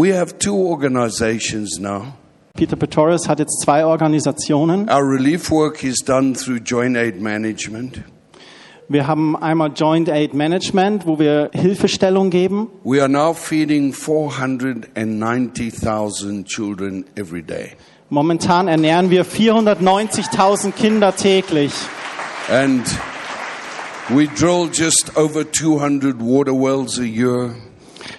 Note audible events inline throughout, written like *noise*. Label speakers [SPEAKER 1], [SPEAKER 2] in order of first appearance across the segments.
[SPEAKER 1] We have two organizations now.
[SPEAKER 2] Peter Pretorius hat jetzt zwei Organisationen.
[SPEAKER 1] Our relief work is done through Joint Aid Management.
[SPEAKER 2] Wir haben einmal Joint Aid Management, wo wir Hilfestellung geben.
[SPEAKER 1] We are now feeding 490,000 children every day.
[SPEAKER 2] Momentan ernähren wir 490.000 Kinder täglich.
[SPEAKER 1] And we drill just over 200 water wells a year.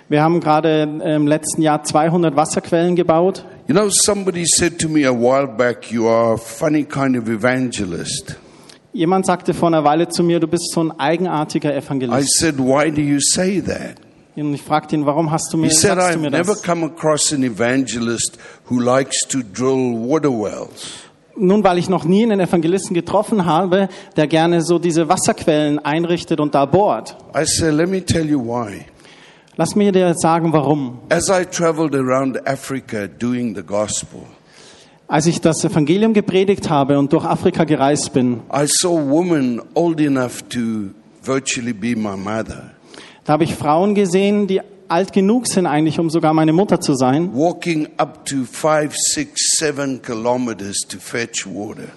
[SPEAKER 2] Wir haben gerade im letzten Jahr 200 Wasserquellen gebaut.
[SPEAKER 1] You know, somebody said to me a while back, you are a funny kind of evangelist.
[SPEAKER 2] Jemand sagte vor einer Weile zu mir, du bist so ein eigenartiger
[SPEAKER 1] I
[SPEAKER 2] Evangelist.
[SPEAKER 1] said, why do you say that?
[SPEAKER 2] Und ich fragte ihn, warum hast du mir,
[SPEAKER 1] He said,
[SPEAKER 2] sagst du
[SPEAKER 1] I've
[SPEAKER 2] mir
[SPEAKER 1] never
[SPEAKER 2] das?
[SPEAKER 1] come across an evangelist who likes to drill water wells.
[SPEAKER 2] Nun, weil ich noch nie einen Evangelisten getroffen habe, der gerne so diese Wasserquellen einrichtet und da bohrt.
[SPEAKER 1] I said, let me tell you why.
[SPEAKER 2] Lass mir dir sagen, warum.
[SPEAKER 1] As I traveled around Africa doing the gospel,
[SPEAKER 2] Als ich das Evangelium gepredigt habe und durch Afrika gereist bin,
[SPEAKER 1] I saw women old enough to virtually be my mother
[SPEAKER 2] da habe ich Frauen gesehen, die alt genug sind eigentlich, um sogar meine Mutter zu sein,
[SPEAKER 1] walking up to five, six, seven kilometers to fetch water,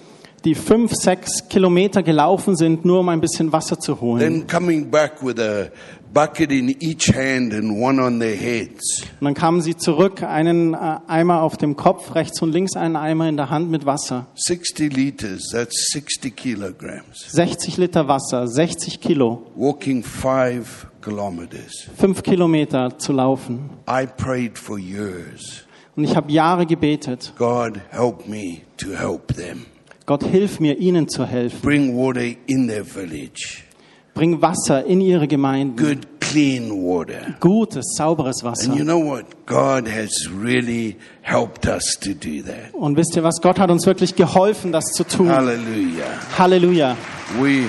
[SPEAKER 2] die fünf, sechs Kilometer gelaufen sind, nur um ein bisschen Wasser zu holen.
[SPEAKER 1] then coming back with a bucket in each hand and one on their heads.
[SPEAKER 2] Und dann kamen sie zurück, einen äh, Eimer auf dem Kopf, rechts und links einen Eimer in der Hand mit Wasser.
[SPEAKER 1] 60 liters, that's 60 kilograms.
[SPEAKER 2] 60 Liter Wasser, 60 Kilo,
[SPEAKER 1] Walking five kilometers.
[SPEAKER 2] fünf Kilometer zu laufen.
[SPEAKER 1] I prayed for years.
[SPEAKER 2] Und ich habe Jahre gebetet.
[SPEAKER 1] God, help me to help them.
[SPEAKER 2] Gott, hilf mir, ihnen zu helfen.
[SPEAKER 1] Bring water in their village.
[SPEAKER 2] Bring Wasser in ihre Gemeinden.
[SPEAKER 1] Good, clean water.
[SPEAKER 2] Gutes, sauberes
[SPEAKER 1] And you
[SPEAKER 2] Wasser.
[SPEAKER 1] know what? God has really helped us to do that.
[SPEAKER 2] Und wisst ihr was? Gott hat uns wirklich geholfen, das zu tun.
[SPEAKER 1] Hallelujah.
[SPEAKER 2] Halleluja.
[SPEAKER 1] We,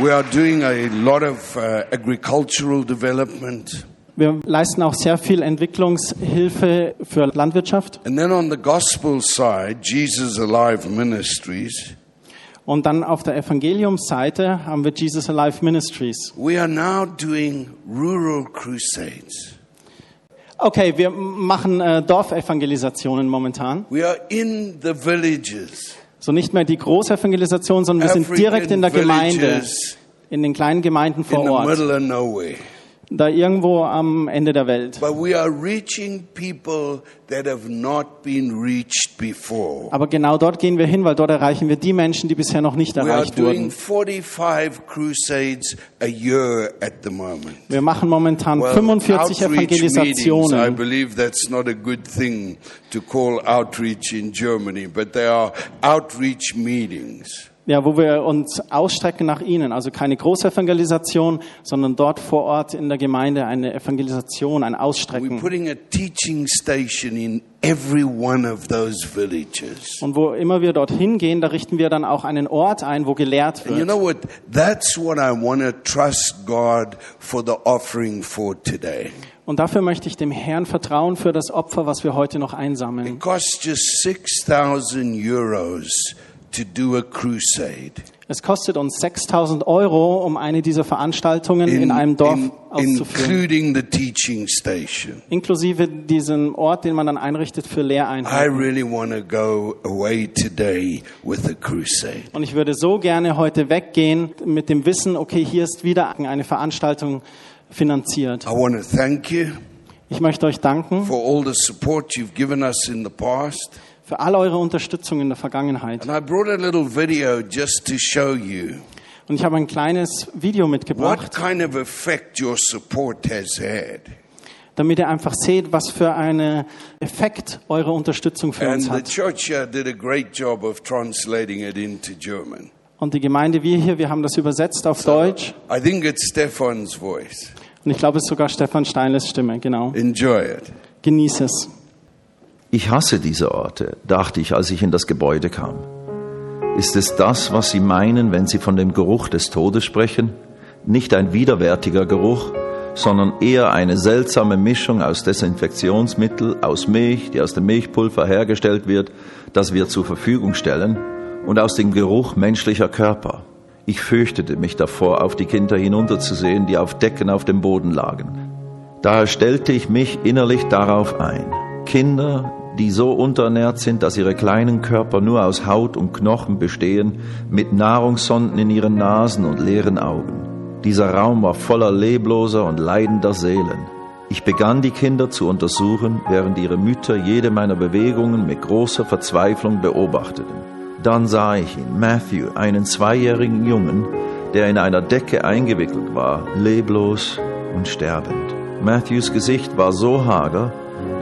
[SPEAKER 1] we are doing a lot of uh, agricultural development.
[SPEAKER 2] Wir leisten auch sehr viel Entwicklungshilfe für Landwirtschaft.
[SPEAKER 1] And then on the gospel side, Jesus Alive Ministries,
[SPEAKER 2] Und dann auf der Evangeliumsseite haben wir Jesus Alive Ministries.
[SPEAKER 1] we are now doing rural crusades.
[SPEAKER 2] Okay, wir machen äh, Dorfevangelisationen momentan.
[SPEAKER 1] We are in the villages.
[SPEAKER 2] So nicht mehr die Großevangelisation, sondern wir sind direkt in der Gemeinde, in den kleinen Gemeinden vor Ort,
[SPEAKER 1] middle of nowhere.
[SPEAKER 2] Da irgendwo am Ende der Welt.
[SPEAKER 1] But we are reaching people that have not been reached before.
[SPEAKER 2] Aber genau dort gehen wir hin, weil dort erreichen wir die Menschen, die bisher noch nicht erreicht wurden.
[SPEAKER 1] 45 crusades a year at the moment.
[SPEAKER 2] Wir machen momentan
[SPEAKER 1] Well,
[SPEAKER 2] 45
[SPEAKER 1] outreach meetings, I
[SPEAKER 2] Evangelisationen.
[SPEAKER 1] believe that's not a good thing to call outreach in Germany, but they are outreach meetings.
[SPEAKER 2] Ja, wo wir uns ausstrecken nach ihnen. Also keine Großevangelisation, sondern dort vor Ort in der Gemeinde eine Evangelisation, ein Ausstrecken.
[SPEAKER 1] putting a teaching station in every one of those villages.
[SPEAKER 2] Und wo immer wir dorthin gehen, da richten wir dann auch einen Ort ein, wo gelehrt
[SPEAKER 1] And you
[SPEAKER 2] wird.
[SPEAKER 1] know what? That's what I want to trust God for the offering for today.
[SPEAKER 2] Und dafür möchte ich dem Herrn vertrauen für das Opfer, was wir heute noch einsammeln.
[SPEAKER 1] It costs just 6,000 euros to do a crusade.
[SPEAKER 2] Es kostet uns 6000 Euro, um eine dieser Veranstaltungen in, einem Dorf
[SPEAKER 1] in-
[SPEAKER 2] auszuführen.
[SPEAKER 1] including the teaching station.
[SPEAKER 2] Inklusive diesen Ort, den man dann einrichtet für
[SPEAKER 1] I
[SPEAKER 2] Lehreinheiten.
[SPEAKER 1] really want to go away today with a crusade.
[SPEAKER 2] Und ich würde so gerne heute weggehen mit dem Wissen, okay, hier ist wieder eine Veranstaltung finanziert.
[SPEAKER 1] I want to thank you
[SPEAKER 2] Ich möchte euch danken
[SPEAKER 1] for all the support you've given us in the past.
[SPEAKER 2] Für all eure Unterstützung in der Vergangenheit.
[SPEAKER 1] And I brought a little video just to show you
[SPEAKER 2] Und ich habe ein kleines Video
[SPEAKER 1] what
[SPEAKER 2] mitgebracht,
[SPEAKER 1] kind of effect your support has had.
[SPEAKER 2] damit ihr einfach seht, was für einen Effekt eure Unterstützung für
[SPEAKER 1] And
[SPEAKER 2] uns
[SPEAKER 1] the
[SPEAKER 2] hat.
[SPEAKER 1] church did a great job of translating it into German.
[SPEAKER 2] Und die Gemeinde, wir hier, wir haben das übersetzt auf Deutsch.
[SPEAKER 1] I think it's Stefan's voice.
[SPEAKER 2] Und ich glaube, es ist sogar Stefan Steinles Stimme, genau.
[SPEAKER 1] Enjoy it.
[SPEAKER 2] Genieß es.
[SPEAKER 3] Ich hasse diese Orte, dachte ich, als ich in das Gebäude kam. Ist es das, was Sie meinen, wenn Sie von dem Geruch des Todes sprechen? Nicht ein widerwärtiger Geruch, sondern eher eine seltsame Mischung aus Desinfektionsmittel, aus Milch, die aus dem Milchpulver hergestellt wird, das wir zur Verfügung stellen, und aus dem Geruch menschlicher Körper. Ich fürchtete mich davor, auf die Kinder hinunterzusehen, die auf Decken auf dem Boden lagen. Daher stellte ich mich innerlich darauf ein. Kinder, die so unterernährt sind, dass ihre kleinen Körper nur aus Haut und Knochen bestehen, mit Nahrungssonden in ihren Nasen und leeren Augen. Dieser Raum war voller lebloser und leidender Seelen. Ich begann die Kinder zu untersuchen, während ihre Mütter jede meiner Bewegungen mit großer Verzweiflung beobachteten. Dann sah ich ihn, Matthew, einen zweijährigen Jungen, der in einer Decke eingewickelt war, leblos und sterbend. Matthews Gesicht war so hager,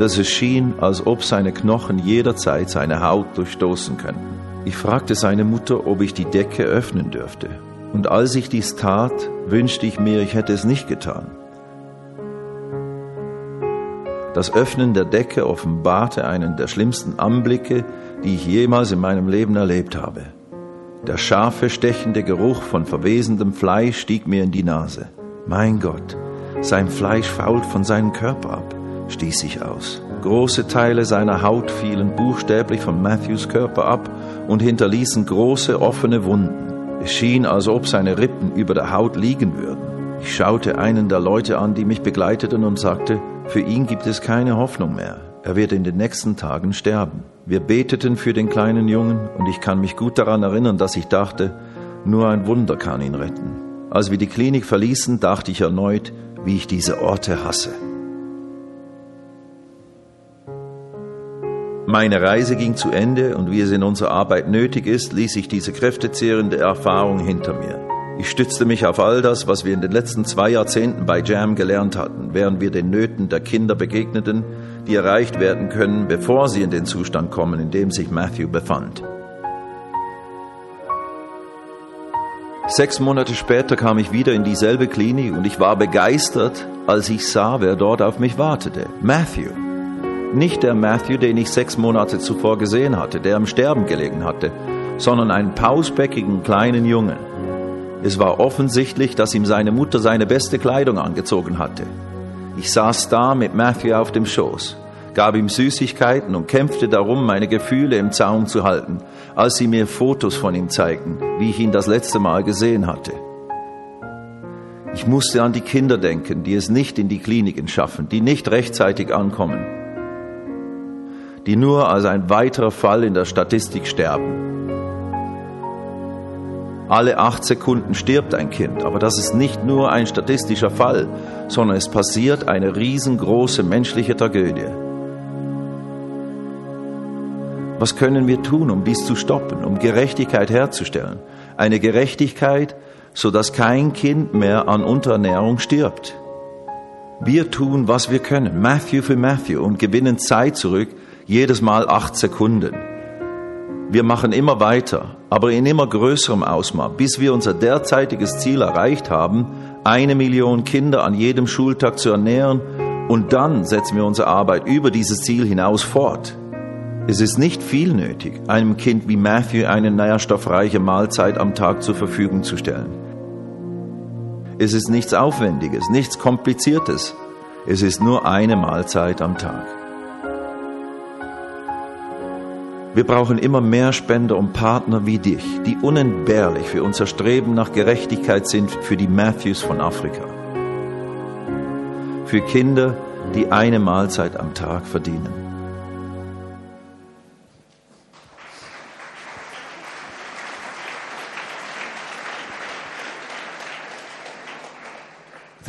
[SPEAKER 3] dass es schien, als ob seine Knochen jederzeit seine Haut durchstoßen könnten. Ich fragte seine Mutter, ob ich die Decke öffnen dürfte. Und als ich dies tat, wünschte ich mir, ich hätte es nicht getan. Das Öffnen der Decke offenbarte einen der schlimmsten Anblicke, die ich jemals in meinem Leben erlebt habe. Der scharfe, stechende Geruch von verwesendem Fleisch stieg mir in die Nase. Mein Gott, sein Fleisch fault von seinem Körper ab, stieß ich aus. Große Teile seiner Haut fielen buchstäblich von Matthews Körper ab und hinterließen große offene Wunden. Es schien, als ob seine Rippen über der Haut liegen würden. Ich schaute einen der Leute an, die mich begleiteten und sagte, für ihn gibt es keine Hoffnung mehr. Er wird in den nächsten Tagen sterben. Wir beteten für den kleinen Jungen und ich kann mich gut daran erinnern, dass ich dachte, nur ein Wunder kann ihn retten. Als wir die Klinik verließen, dachte ich erneut, wie ich diese Orte hasse. Meine Reise ging zu Ende und wie es in unserer Arbeit nötig ist, ließ ich diese kräftezehrende Erfahrung hinter mir. Ich stützte mich auf all das, was wir in den letzten zwei Jahrzehnten bei Jam gelernt hatten, während wir den Nöten der Kinder begegneten, die erreicht werden können, bevor sie in den Zustand kommen, in dem sich Matthew befand. Sechs Monate später kam ich wieder in dieselbe Klinik und ich war begeistert, als ich sah, wer dort auf mich wartete. Matthew. Nicht der Matthew, den ich sechs Monate zuvor gesehen hatte, der am Sterben gelegen hatte, sondern einen pausbäckigen kleinen Jungen. Es war offensichtlich, dass ihm seine Mutter seine beste Kleidung angezogen hatte. Ich saß da mit Matthew auf dem Schoß, gab ihm Süßigkeiten und kämpfte darum, meine Gefühle im Zaum zu halten, als sie mir Fotos von ihm zeigten, wie ich ihn das letzte Mal gesehen hatte. Ich musste an die Kinder denken, die es nicht in die Kliniken schaffen, die nicht rechtzeitig ankommen, die nur als ein weiterer Fall in der Statistik sterben. Alle acht Sekunden stirbt ein Kind, aber das ist nicht nur ein statistischer Fall, sondern es passiert eine riesengroße menschliche Tragödie. Was können wir tun, um dies zu stoppen, um Gerechtigkeit herzustellen? Eine Gerechtigkeit, so dass kein Kind mehr an Unterernährung stirbt. Wir tun, was wir können, Matthew für Matthew, und gewinnen Zeit zurück, jedes Mal acht Sekunden. Wir machen immer weiter, aber in immer größerem Ausmaß, bis wir unser derzeitiges Ziel erreicht haben, eine Million Kinder an jedem Schultag zu ernähren, und dann setzen wir unsere Arbeit über dieses Ziel hinaus fort. Es ist nicht viel nötig, einem Kind wie Matthew eine nährstoffreiche Mahlzeit am Tag zur Verfügung zu stellen. Es ist nichts Aufwendiges, nichts Kompliziertes. Es ist nur eine Mahlzeit am Tag. Wir brauchen immer mehr Spender und Partner wie dich, die unentbehrlich für unser Streben nach Gerechtigkeit sind für die Matthews von Afrika. Für Kinder, die eine Mahlzeit am Tag verdienen.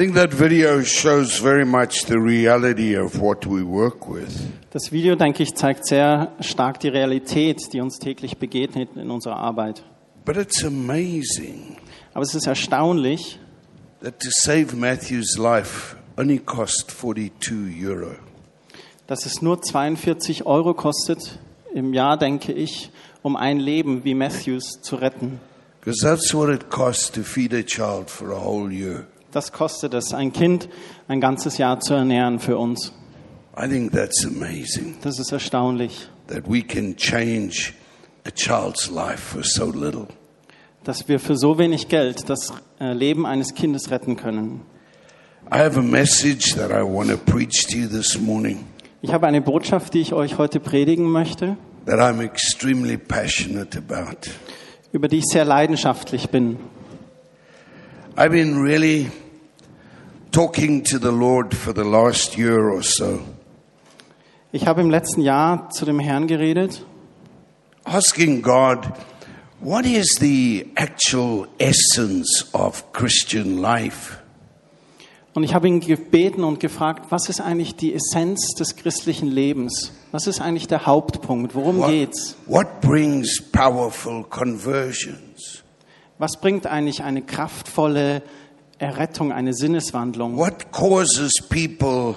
[SPEAKER 1] Think that video shows very much the reality of what we work with.
[SPEAKER 2] Das Video, denke ich, zeigt sehr stark die Realität, die uns täglich begegnet in unserer Arbeit.
[SPEAKER 1] But it's amazing
[SPEAKER 2] Aber es ist erstaunlich,
[SPEAKER 1] that to save Matthew's life only cost 42 euro.
[SPEAKER 2] dass es nur 42 Euro kostet im Jahr, denke ich, um ein Leben wie Matthews zu retten.
[SPEAKER 1] Because that's what it costs to feed a child for a whole year.
[SPEAKER 2] Das kostet es, ein Kind ein ganzes Jahr zu ernähren für uns.
[SPEAKER 1] I think that's amazing
[SPEAKER 2] Das ist erstaunlich,
[SPEAKER 1] that we can change a child's life for so little.
[SPEAKER 2] dass wir für so wenig Geld das äh, Leben eines Kindes retten können.
[SPEAKER 1] I have a message that I want to preach to you this morning
[SPEAKER 2] Ich habe eine Botschaft, die ich euch heute predigen möchte,
[SPEAKER 1] that I'm extremely passionate about.
[SPEAKER 2] über die ich sehr leidenschaftlich bin.
[SPEAKER 1] I've been really talking to the Lord for the last year or so,
[SPEAKER 2] Ich habe im letzten Jahr zu dem Herrn geredet
[SPEAKER 1] asking God, what is the actual essence of Christian life?
[SPEAKER 2] und ich habe ihn gebeten und gefragt, was ist eigentlich die Essenz des christlichen Lebens? Was ist eigentlich der Hauptpunkt? Worum
[SPEAKER 1] What,
[SPEAKER 2] geht's?
[SPEAKER 1] what brings powerful conversions?
[SPEAKER 2] Was bringt eigentlich eine kraftvolle Errettung, eine Sinneswandlung?
[SPEAKER 1] What causes people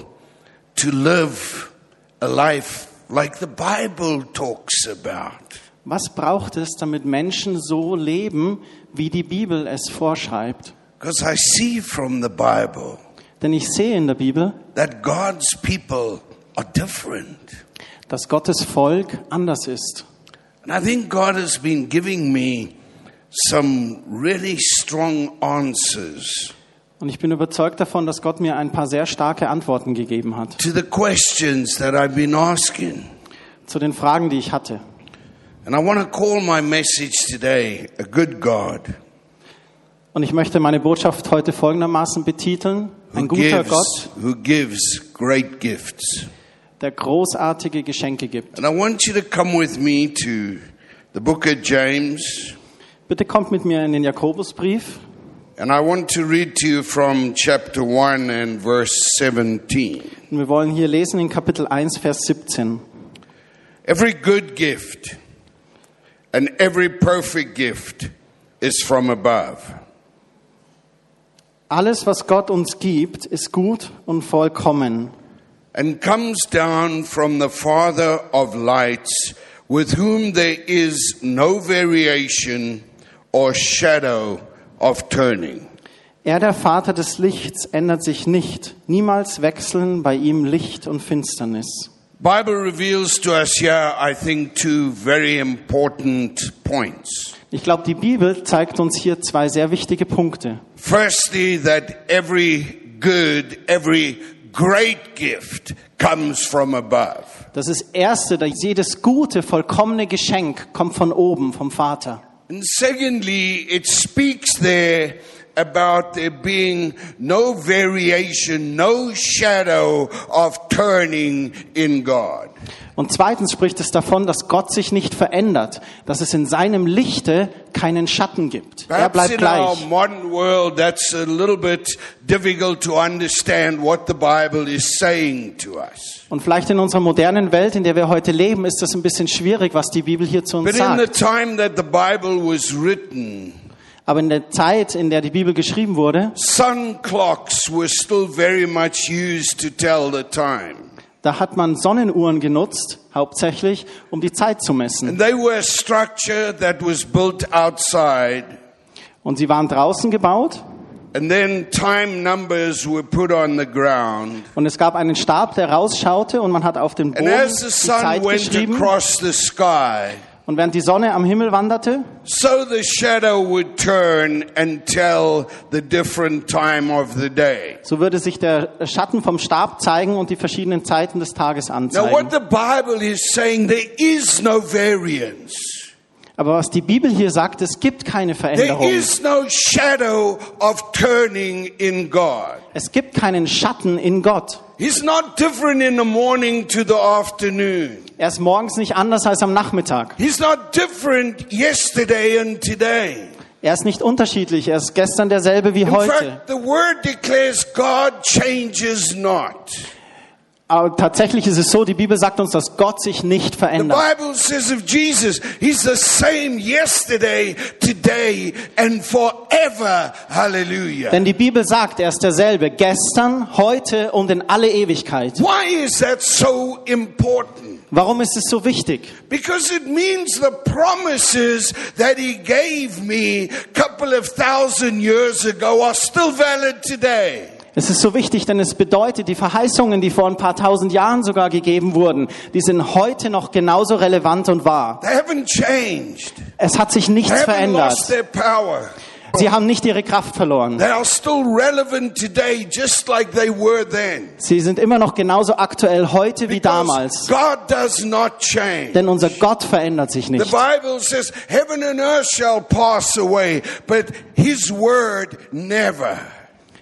[SPEAKER 1] to live a life like the Bible talks about?
[SPEAKER 2] Was braucht es, damit Menschen so leben, wie die Bibel es vorschreibt?
[SPEAKER 1] Because I see from the Bible
[SPEAKER 2] Denn ich sehe in der Bibel,
[SPEAKER 1] that God's people are different.
[SPEAKER 2] dass Gottes Volk anders ist.
[SPEAKER 1] And I think God has been giving me some really strong answers
[SPEAKER 2] Und ich bin überzeugt davon, dass Gott mir ein paar sehr starke Antworten gegeben hat
[SPEAKER 1] to the questions that I've been asking.
[SPEAKER 2] zu den Fragen, die ich hatte.
[SPEAKER 1] And I want to call my message today a good God
[SPEAKER 2] Und ich möchte meine Botschaft heute folgendermaßen betiteln. Ein guter
[SPEAKER 1] gives,
[SPEAKER 2] Gott,
[SPEAKER 1] who gives great gifts.
[SPEAKER 2] der großartige Geschenke gibt.
[SPEAKER 1] And I want you to come with me to the book of James.
[SPEAKER 2] Bitte kommt mit mir in den Jakobusbrief.
[SPEAKER 1] And I want to read to you from chapter 1 and verse 17.
[SPEAKER 2] Und wir wollen hier lesen in Kapitel 1, Vers 17.
[SPEAKER 1] Every good gift and every perfect gift is from above
[SPEAKER 2] Alles, was Gott uns gibt, ist gut und vollkommen
[SPEAKER 1] and comes down from the Father of lights, with whom there is no variation or shadow of turning.
[SPEAKER 2] Er, der Vater des Lichts, ändert sich nicht. Niemals wechseln bei ihm Licht und Finsternis.
[SPEAKER 1] Bible reveals to us here, I think, two very important points.
[SPEAKER 2] Ich glaube, die Bibel zeigt uns hier zwei sehr wichtige Punkte.
[SPEAKER 1] Firstly, that every good, every great gift comes from above.
[SPEAKER 2] Das ist Erste, dass jedes gute, vollkommene Geschenk kommt von oben, vom Vater.
[SPEAKER 1] And secondly, it speaks there about there being no variation, no shadow of turning in God.
[SPEAKER 2] Und zweitens spricht es davon, dass Gott sich nicht verändert, dass es in seinem Lichte keinen Schatten gibt. Er bleibt gleich.
[SPEAKER 1] world, that's a little bit difficult to understand what the Bible is saying to us.
[SPEAKER 2] Und vielleicht in unserer modernen Welt, in der wir heute leben, ist das ein bisschen schwierig, was die Bibel hier zu uns
[SPEAKER 1] But in the
[SPEAKER 2] sagt.
[SPEAKER 1] time that the Bible was written,
[SPEAKER 2] Aber in der Zeit, in der die Bibel geschrieben wurde,
[SPEAKER 1] sun clocks were still very much used to tell the time.
[SPEAKER 2] Da hat man Sonnenuhren genutzt, hauptsächlich, um die Zeit zu messen.
[SPEAKER 1] And they were a structure that was built outside.
[SPEAKER 2] Und sie waren draußen gebaut
[SPEAKER 1] And then time numbers were put on the ground.
[SPEAKER 2] und es gab einen Stab, der rausschaute und man hat auf den
[SPEAKER 1] And
[SPEAKER 2] Boden die Zeit geschrieben. Und während die Sonne am Himmel wanderte,
[SPEAKER 1] so the shadow would turn and tell the different time of the day.
[SPEAKER 2] so würde sich der Schatten vom Stab zeigen und die verschiedenen Zeiten des Tages
[SPEAKER 1] Now,
[SPEAKER 2] anzeigen.
[SPEAKER 1] what the Bible is saying, there is no variance.
[SPEAKER 2] Aber was die Bibel hier sagt, es gibt keine
[SPEAKER 1] There
[SPEAKER 2] Veränderung.
[SPEAKER 1] is no shadow of turning in God.
[SPEAKER 2] Es gibt keinen Schatten in Gott.
[SPEAKER 1] He's not different in the morning to the afternoon.
[SPEAKER 2] Er ist morgens nicht anders als am Nachmittag.
[SPEAKER 1] He's not different yesterday and today.
[SPEAKER 2] Er ist nicht unterschiedlich. Er ist gestern derselbe wie
[SPEAKER 1] In
[SPEAKER 2] heute.
[SPEAKER 1] fact, the word declares God changes not.
[SPEAKER 2] Aber tatsächlich ist es so, die Bibel sagt uns, dass Gott sich nicht
[SPEAKER 1] The
[SPEAKER 2] verändert.
[SPEAKER 1] Bible says of Jesus, He's the same yesterday, today, and forever. Hallelujah.
[SPEAKER 2] Denn die Bibel sagt, er ist derselbe gestern, heute und in alle Ewigkeit.
[SPEAKER 1] Why is that so important?
[SPEAKER 2] Warum ist es so wichtig?
[SPEAKER 1] Because it means the promises that he gave me a couple of thousand years ago are still valid today.
[SPEAKER 2] Es ist so wichtig, denn es bedeutet, die Verheißungen, die vor ein paar tausend Jahren sogar gegeben wurden, die sind heute noch genauso relevant und wahr. Es hat sich nichts verändert. Sie haben nicht ihre Kraft verloren.
[SPEAKER 1] Today, like.
[SPEAKER 2] Sie sind immer noch genauso aktuell heute wie
[SPEAKER 1] Because
[SPEAKER 2] damals. Denn unser Gott verändert sich
[SPEAKER 1] The
[SPEAKER 2] nicht.
[SPEAKER 1] Bible says, Heaven and earth shall pass away,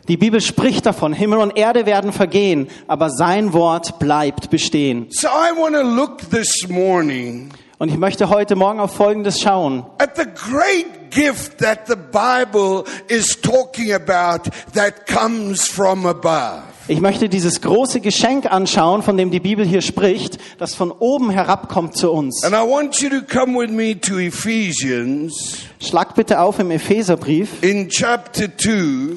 [SPEAKER 2] Die Bibel spricht davon, Himmel und Erde werden vergehen, aber sein Wort bleibt bestehen.
[SPEAKER 1] So I want to look this morning
[SPEAKER 2] Und ich möchte heute Morgen auf Folgendes schauen.
[SPEAKER 1] at the great gift that the Bible is talking about that comes from above.
[SPEAKER 2] Ich möchte dieses große Geschenk anschauen, von dem die Bibel hier spricht, das von oben herabkommt zu uns.
[SPEAKER 1] And I want you to come with me to Ephesians
[SPEAKER 2] Schlag bitte auf im Epheserbrief,
[SPEAKER 1] in chapter 2,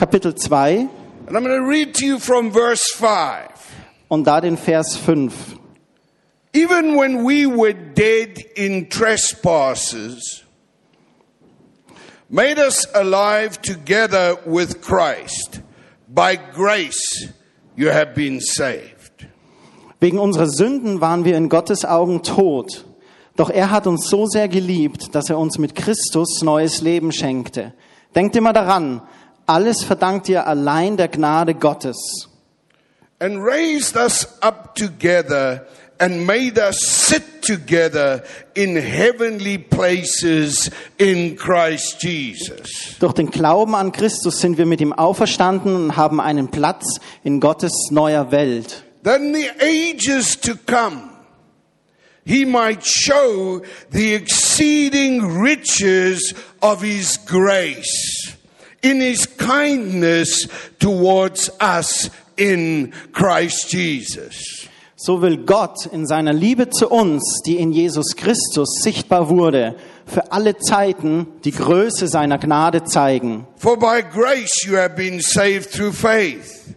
[SPEAKER 2] Kapitel 2
[SPEAKER 1] and I'm going to read to you from verse 5.
[SPEAKER 2] und da den Vers 5.
[SPEAKER 1] Even when we were dead in trespasses, made us alive together with Christ. By grace you have been saved.
[SPEAKER 2] Wegen unserer Sünden waren wir in Gottes Augen tot. Doch er hat uns so sehr geliebt, dass er uns mit Christus neues Leben schenkte. Denkt immer daran, alles verdankt ihr allein der Gnade Gottes.
[SPEAKER 1] And raised us up together and made us sit together in heavenly places in Christ Jesus.
[SPEAKER 2] Durch den Glauben an Christus sind wir mit ihm auferstanden und haben einen Platz in Gottes neuer Welt.
[SPEAKER 1] that in the ages to come he might show the exceeding riches of his grace in his kindness towards us in Christ Jesus.
[SPEAKER 2] So will Gott in seiner Liebe zu uns, die in Jesus Christus sichtbar wurde, für alle Zeiten die Größe seiner Gnade zeigen.
[SPEAKER 1] For by grace you have been saved through faith.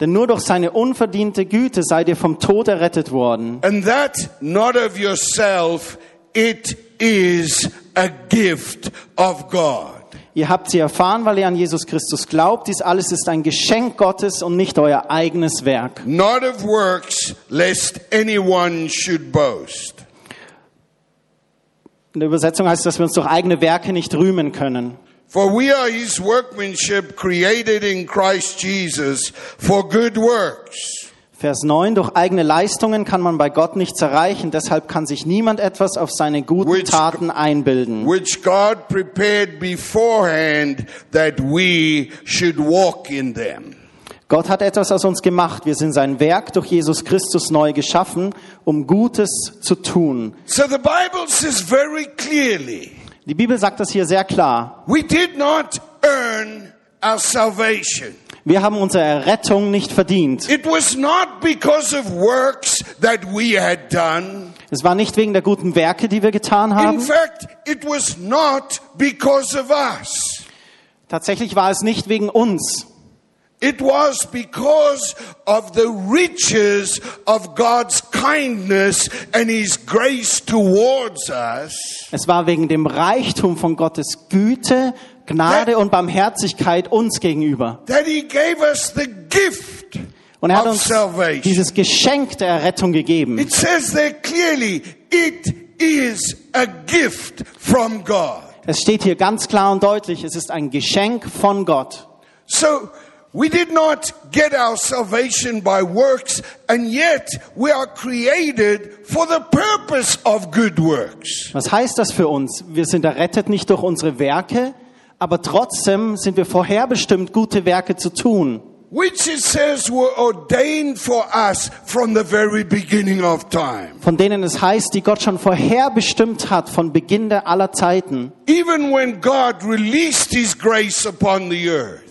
[SPEAKER 2] Denn nur durch seine unverdiente Güte seid ihr vom Tod errettet worden.
[SPEAKER 1] And that not of yourself, it is a gift of God.
[SPEAKER 2] Ihr habt sie erfahren, weil ihr an Jesus Christus glaubt. Dies alles ist ein Geschenk Gottes und nicht euer eigenes Werk.
[SPEAKER 1] not of works, lest anyone should boast.
[SPEAKER 2] In der Übersetzung heißt es, dass wir uns durch eigene Werke nicht rühmen können.
[SPEAKER 1] For we are his workmanship created in Christ Jesus for good works,
[SPEAKER 2] Vers 9, durch eigene Leistungen kann man bei Gott nichts erreichen, deshalb kann sich niemand etwas auf seine guten
[SPEAKER 1] Which-
[SPEAKER 2] Taten einbilden.
[SPEAKER 1] which God prepared beforehand that we should walk in them.
[SPEAKER 2] Gott hat etwas aus uns gemacht. Wir sind sein Werk durch Jesus Christus neu geschaffen, um Gutes zu tun.
[SPEAKER 1] So the Bible says very clearly,
[SPEAKER 2] Die Bibel sagt das hier sehr klar.
[SPEAKER 1] we did not earn our salvation.
[SPEAKER 2] Wir haben unsere Errettung nicht verdient.
[SPEAKER 1] It was not because of works that we had done.
[SPEAKER 2] Es war nicht wegen der guten Werke, die wir getan
[SPEAKER 1] In
[SPEAKER 2] haben.
[SPEAKER 1] fact, it was not because of us.
[SPEAKER 2] Tatsächlich war es nicht wegen uns.
[SPEAKER 1] It was because of the riches of God's kindness and His grace towards us
[SPEAKER 2] Es war wegen dem Reichtum von Gottes Güte, Gnade und Barmherzigkeit uns gegenüber.
[SPEAKER 1] that He gave us the gift
[SPEAKER 2] Und er hat uns dieses Geschenk der Errettung gegeben.
[SPEAKER 1] It says there clearly, it is a gift from God.
[SPEAKER 2] Es steht hier ganz klar und deutlich, es ist ein Geschenk von Gott.
[SPEAKER 1] So, we did not get our salvation by works, and yet we are created for the purpose of good works.
[SPEAKER 2] Was heißt das für uns? Wir sind errettet nicht durch unsere Werke, aber trotzdem sind wir vorherbestimmt, gute Werke zu tun.
[SPEAKER 1] which it says were ordained for us from the very beginning of time.
[SPEAKER 2] Von denen es heißt, die Gott schon vorherbestimmt hat von Beginn der aller Zeiten.
[SPEAKER 1] Even when God released His grace upon the earth,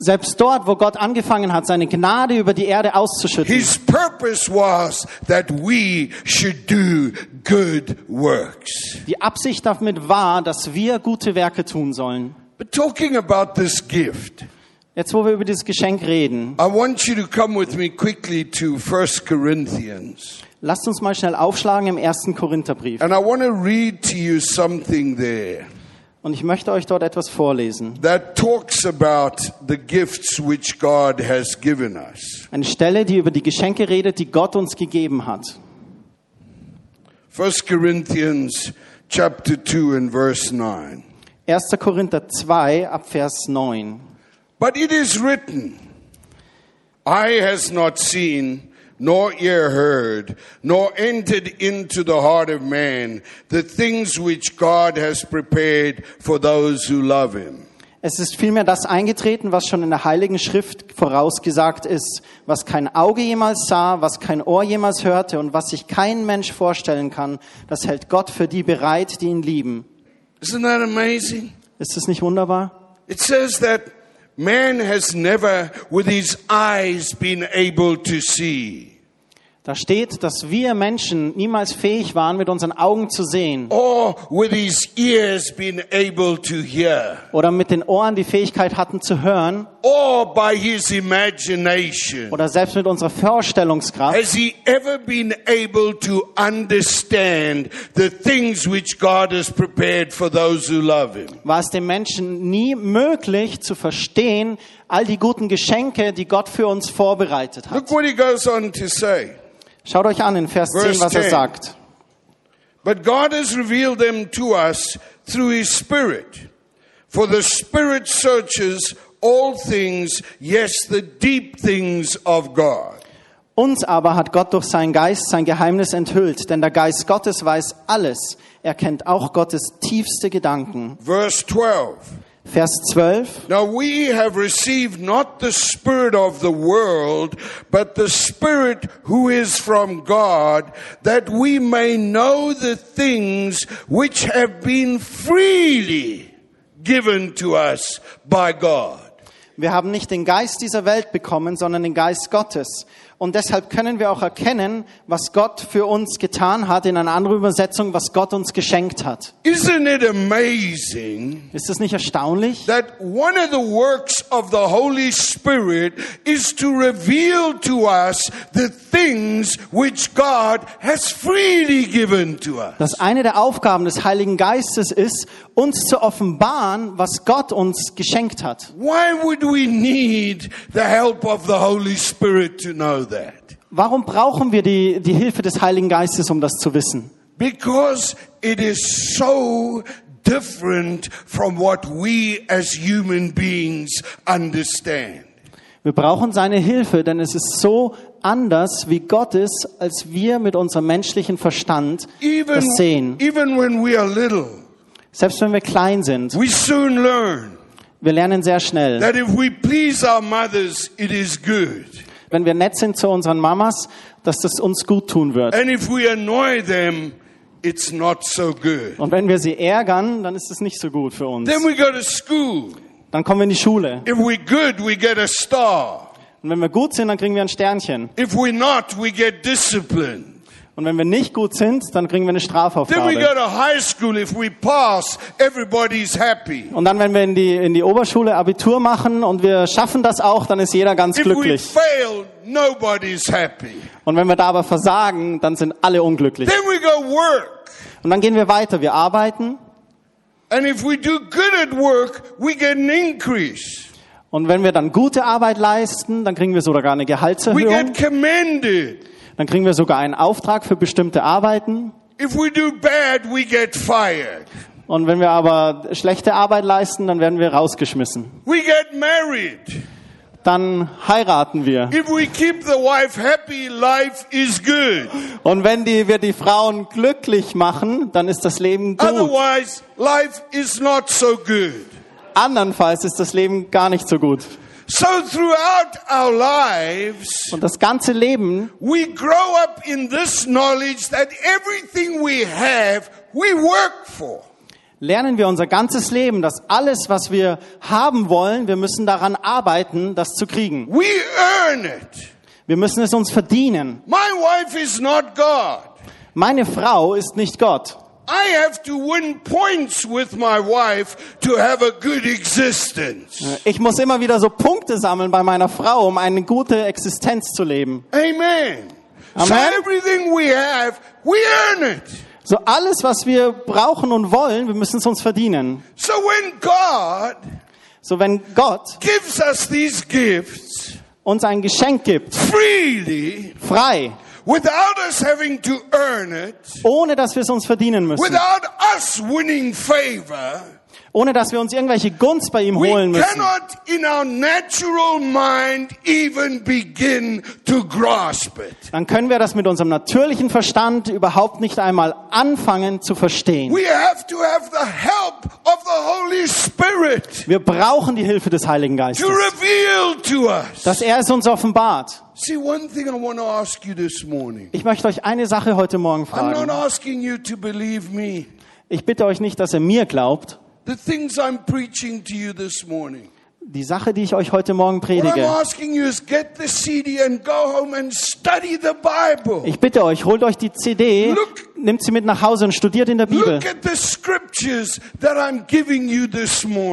[SPEAKER 2] Selbst dort, wo Gott angefangen hat, seine Gnade über die Erde auszuschütten.
[SPEAKER 1] His purpose was that we should do good works.
[SPEAKER 2] Die Absicht damit war, dass wir gute Werke tun sollen.
[SPEAKER 1] But talking about this gift,
[SPEAKER 2] Jetzt, wo wir über dieses Geschenk reden,
[SPEAKER 1] I want you to come with me quickly to 1 Corinthians.
[SPEAKER 2] lasst uns mal schnell aufschlagen im ersten Korintherbrief.
[SPEAKER 1] And I want to read to you something there
[SPEAKER 2] Und ich möchte euch dort etwas vorlesen.
[SPEAKER 1] that talks about the gifts which God has given us.
[SPEAKER 2] Eine Stelle, die über die Geschenke redet, die Gott uns gegeben hat.
[SPEAKER 1] 1 Corinthians chapter 2 and verse 9.
[SPEAKER 2] 1. Korinther 2 ab Vers 9.
[SPEAKER 1] But it is written, Eye has not seen, nor ear heard, nor entered into the heart of man the things which God has prepared for those who love him.
[SPEAKER 2] Es ist vielmehr das eingetreten, was schon in der Heiligen Schrift vorausgesagt ist, was kein Auge jemals sah, was kein Ohr jemals hörte und was sich kein Mensch vorstellen kann, das hält Gott für die bereit, die ihn lieben.
[SPEAKER 1] Isn't that amazing?
[SPEAKER 2] Ist es nicht wunderbar?
[SPEAKER 1] It says that man has never with his eyes been able to see.
[SPEAKER 2] Da steht, dass wir Menschen niemals fähig waren, mit unseren Augen zu sehen
[SPEAKER 1] or with his ears been able to hear,
[SPEAKER 2] oder mit den Ohren die Fähigkeit hatten zu hören
[SPEAKER 1] or by his imagination.
[SPEAKER 2] oder selbst mit unserer Vorstellungskraft.
[SPEAKER 1] Has he ever been able to understand the things which God has prepared for those who love him?
[SPEAKER 2] War es dem Menschen nie möglich zu verstehen, all die guten Geschenke, die Gott für uns vorbereitet hat.
[SPEAKER 1] Look what he goes on to say.
[SPEAKER 2] Schaut euch an in Vers 10,
[SPEAKER 1] Verse
[SPEAKER 2] was er
[SPEAKER 1] 10.
[SPEAKER 2] sagt.
[SPEAKER 1] But God has revealed them to us through his Spirit. For the Spirit searches all things, yes, the deep things of God.
[SPEAKER 2] Uns aber hat Gott durch seinen Geist sein Geheimnis enthüllt, denn der Geist Gottes weiß alles. Er kennt auch Gottes tiefste Gedanken.
[SPEAKER 1] Verse 12.
[SPEAKER 2] Vers 12.
[SPEAKER 1] Now we have received not the Spirit of the world, but the Spirit who is from God, that we may know the things which have been freely given to us by God.
[SPEAKER 2] Wir haben nicht den Geist dieser Welt bekommen, sondern den Geist Gottes. Und deshalb können wir auch erkennen, was Gott für uns getan hat, in einer anderen Übersetzung, was Gott uns geschenkt hat.
[SPEAKER 1] Isn't it amazing
[SPEAKER 2] Ist das nicht erstaunlich?
[SPEAKER 1] that one of the works of the Holy Spirit is to reveal to us the things which God has freely given to us?
[SPEAKER 2] Dass eine der Aufgaben des Heiligen Geistes ist, uns zu offenbaren, was Gott uns geschenkt hat.
[SPEAKER 1] Why would we need the help of the Holy Spirit to know that?
[SPEAKER 2] Warum brauchen wir die, die Hilfe des Heiligen Geistes, um das zu wissen?
[SPEAKER 1] Because it is so different from what we as human beings understand.
[SPEAKER 2] Wir brauchen seine Hilfe, denn es ist so anders, wie Gott ist, als wir mit unserem menschlichen Verstand
[SPEAKER 1] Even,
[SPEAKER 2] das sehen.
[SPEAKER 1] even when we are little,
[SPEAKER 2] Selbst wenn wir klein sind,
[SPEAKER 1] we soon learn
[SPEAKER 2] wir lernen sehr schnell.
[SPEAKER 1] that if we please our mothers, it is good.
[SPEAKER 2] Wenn wir nett sind zu unseren Mamas, dass das uns gut tun wird.
[SPEAKER 1] And if we annoy them, it's not so good.
[SPEAKER 2] Und wenn wir sie ärgern, dann ist es nicht so gut für uns.
[SPEAKER 1] Then we go to school.
[SPEAKER 2] Dann kommen wir in die Schule.
[SPEAKER 1] If we're good, we get a star.
[SPEAKER 2] Und wenn wir gut sind, dann kriegen wir ein Sternchen.
[SPEAKER 1] If we're not, we get discipline.
[SPEAKER 2] Und wenn wir nicht gut sind, dann kriegen wir eine Strafaufgabe.
[SPEAKER 1] go to high school. If we pass.
[SPEAKER 2] Und dann, wenn wir in die, in die Oberschule Abitur machen und wir schaffen das auch, dann ist jeder ganz glücklich.
[SPEAKER 1] fail.
[SPEAKER 2] Und wenn wir da aber versagen, dann sind alle unglücklich.
[SPEAKER 1] Then we go work.
[SPEAKER 2] Und dann gehen wir weiter. Wir arbeiten.
[SPEAKER 1] And if we do good at work, we get an increase.
[SPEAKER 2] Und wenn wir dann gute Arbeit leisten, dann kriegen wir sogar eine Gehaltserhöhung. Dann kriegen wir sogar einen Auftrag für bestimmte Arbeiten.
[SPEAKER 1] If we do bad, we get fired.
[SPEAKER 2] Und wenn wir aber schlechte Arbeit leisten, dann werden wir rausgeschmissen.
[SPEAKER 1] We get married.
[SPEAKER 2] Dann heiraten wir.
[SPEAKER 1] If we keep the wife happy, life is good.
[SPEAKER 2] Und wenn die, wir die Frauen glücklich machen, dann ist das Leben gut.
[SPEAKER 1] Otherwise, life is not so good.
[SPEAKER 2] Andernfalls ist das Leben gar nicht so gut.
[SPEAKER 1] So throughout our lives,
[SPEAKER 2] Und das ganze Leben
[SPEAKER 1] we grow up in this knowledge that everything we have, we work for.
[SPEAKER 2] lernen wir unser ganzes Leben, dass alles, was wir haben wollen, wir müssen daran arbeiten, das zu kriegen.
[SPEAKER 1] We earn it.
[SPEAKER 2] Wir müssen es uns verdienen.
[SPEAKER 1] My wife is not God.
[SPEAKER 2] Meine Frau ist nicht Gott.
[SPEAKER 1] I have to win points with my wife to have a good existence.
[SPEAKER 2] Ich muss immer wieder so Punkte sammeln bei meiner Frau, um eine gute Existenz zu leben.
[SPEAKER 1] Amen. So
[SPEAKER 2] Amen.
[SPEAKER 1] everything we have, we earn it.
[SPEAKER 2] So alles, was wir brauchen und wollen, wir müssen es uns verdienen.
[SPEAKER 1] So when God
[SPEAKER 2] So wenn Gott
[SPEAKER 1] gives us these gifts
[SPEAKER 2] uns ein Geschenk gibt,
[SPEAKER 1] freely,
[SPEAKER 2] frei,
[SPEAKER 1] without us having to earn it,
[SPEAKER 2] ohne dass wir es uns verdienen müssen,
[SPEAKER 1] without us winning favor,
[SPEAKER 2] ohne dass wir uns irgendwelche Gunst bei ihm
[SPEAKER 1] we
[SPEAKER 2] holen müssen, dann können wir das mit unserem natürlichen Verstand überhaupt nicht einmal anfangen zu verstehen.
[SPEAKER 1] We have to have the help of the Holy Spirit
[SPEAKER 2] Wir brauchen die Hilfe des Heiligen Geistes, dass er es uns offenbart. Ich möchte euch eine Sache heute Morgen fragen. Ich bitte euch nicht, dass ihr mir glaubt.
[SPEAKER 1] The things I'm preaching to you this morning.
[SPEAKER 2] Die Sache, die ich euch heute Morgen
[SPEAKER 1] What I'm
[SPEAKER 2] predige.
[SPEAKER 1] asking you is get the CD and go home and study the Bible.
[SPEAKER 2] Ich bitte euch, holt euch die CD, nimmt sie mit nach Hause und studiert in der Bibel.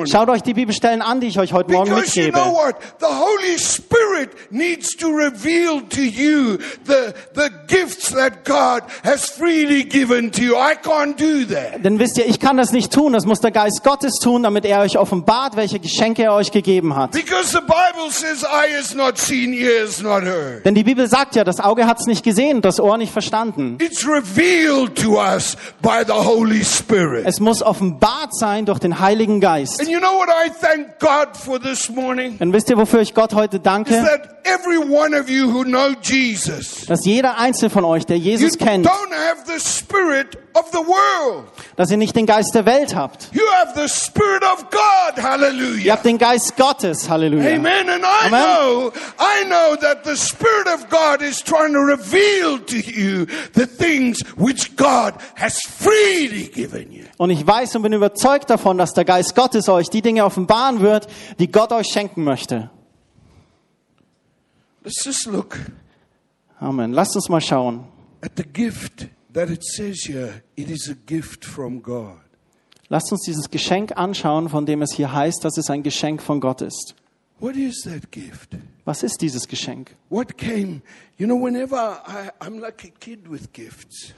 [SPEAKER 2] Schaut euch die Bibelstellen an, die ich euch heute Morgen
[SPEAKER 1] Because you
[SPEAKER 2] mitgebe.
[SPEAKER 1] know what? The Holy Spirit needs to reveal to you the, the gifts that God has freely given to you. I can't do that.
[SPEAKER 2] Denn wisst ihr, ich kann das nicht tun, das muss der Geist Gottes tun, damit er euch offenbart, welche Geschenke er euch gegeben hat.
[SPEAKER 1] Because the Bible says, eye has not seen, ear has not heard.
[SPEAKER 2] Denn die Bibel sagt ja, das Auge hat es nicht gesehen, das Ohr nicht verstanden.
[SPEAKER 1] It's revealed to us by the Holy Spirit.
[SPEAKER 2] Es muss offenbart sein durch den Heiligen Geist.
[SPEAKER 1] And you know what I thank God for this morning?
[SPEAKER 2] Und wisst ihr, wofür ich Gott heute
[SPEAKER 1] Is
[SPEAKER 2] danke?
[SPEAKER 1] that every one of you who know Jesus,
[SPEAKER 2] Dass jeder einzelne von euch, der
[SPEAKER 1] you
[SPEAKER 2] Jesus kennt,
[SPEAKER 1] don't have the spirit.
[SPEAKER 2] Dass ihr nicht den Geist der Welt habt.
[SPEAKER 1] You have the spirit of God.
[SPEAKER 2] Ihr habt den Geist Gottes. Halleluja.
[SPEAKER 1] Amen. And I
[SPEAKER 2] Amen.
[SPEAKER 1] know, I know that the Spirit of God is trying to reveal to you the things which God has freely given you.
[SPEAKER 2] Und ich weiß und bin überzeugt davon, dass der Geist Gottes euch die Dinge offenbaren wird, die Gott euch schenken möchte.
[SPEAKER 1] Let's just look
[SPEAKER 2] Amen. Lasst uns mal schauen.
[SPEAKER 1] at the gift that it says here. It is a gift from God.
[SPEAKER 2] Lasst uns dieses Geschenk anschauen, von dem es hier heißt, dass es ein Geschenk von Gott ist.
[SPEAKER 1] What is that gift?
[SPEAKER 2] Was ist dieses Geschenk?
[SPEAKER 1] What came? You know, whenever I, I'm like a kid with gifts,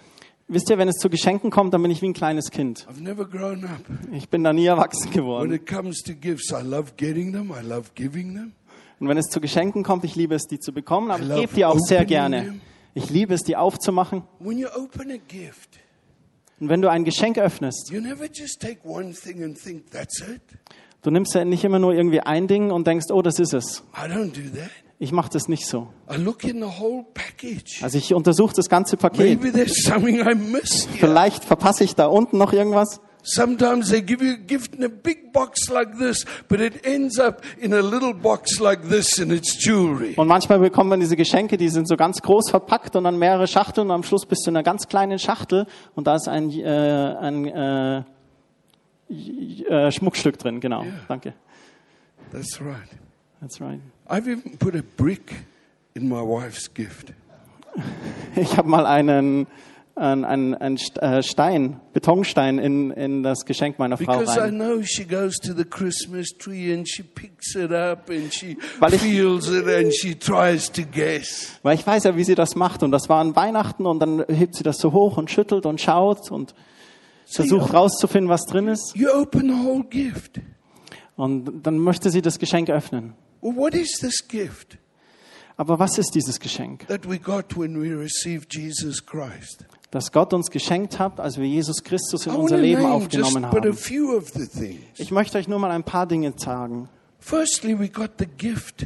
[SPEAKER 2] Wisst ihr, wenn es zu Geschenken kommt, dann bin ich wie ein kleines Kind.
[SPEAKER 1] I've never grown up.
[SPEAKER 2] Ich bin da nie erwachsen
[SPEAKER 1] When
[SPEAKER 2] geworden.
[SPEAKER 1] it comes to gifts, I love getting them, I love giving them.
[SPEAKER 2] Und wenn es zu Geschenken kommt, ich liebe es, die zu bekommen, aber ich gebe die auch sehr gerne.
[SPEAKER 1] them.
[SPEAKER 2] Ich liebe es, die aufzumachen.
[SPEAKER 1] When you open a gift,
[SPEAKER 2] Und wenn du ein Geschenk öffnest,
[SPEAKER 1] you never just take one thing and think, that's it.
[SPEAKER 2] du nimmst ja nicht immer nur irgendwie ein Ding und denkst, oh, das ist es.
[SPEAKER 1] I don't do that.
[SPEAKER 2] Ich mache das nicht so. Also ich untersuche das ganze Paket. Vielleicht verpasse ich da unten noch irgendwas.
[SPEAKER 1] Sometimes they give you a gift in a big box like this, but it ends up in a little box like this and it's jewelry.
[SPEAKER 2] Und manchmal bekommt man diese Geschenke, die sind so ganz groß verpackt und dann mehrere Schachteln und am Schluss bist du in einer ganz kleinen Schachtel und da ist ein, äh, ein äh, äh, Schmuckstück drin. Genau, danke.
[SPEAKER 1] That's right.
[SPEAKER 2] That's right.
[SPEAKER 1] I've even put a brick in my wife's gift. *laughs*
[SPEAKER 2] Ich habe mal einen, einen, einen, einen äh, Stein, Betonstein in, in das Geschenk meiner Frau
[SPEAKER 1] Because I
[SPEAKER 2] rein.
[SPEAKER 1] know she goes to the Christmas tree and she picks it up and she
[SPEAKER 2] Weil ich-
[SPEAKER 1] feels it and she tries to guess.
[SPEAKER 2] Weil ich weiß ja, wie sie das macht. Und das war an Weihnachten und dann hebt sie das so hoch und schüttelt und schaut und versucht rauszufinden, was drin ist.
[SPEAKER 1] You open the whole gift.
[SPEAKER 2] Und dann möchte sie das Geschenk öffnen.
[SPEAKER 1] What is this gift
[SPEAKER 2] Aber was ist dieses Geschenk?
[SPEAKER 1] that we got when we received Jesus Christ?
[SPEAKER 2] Das Gott uns geschenkt hat, als wir Jesus Christus in unser Leben aufgenommen haben. Ich möchte euch nur mal ein paar Dinge sagen.
[SPEAKER 1] Firstly, we got the gift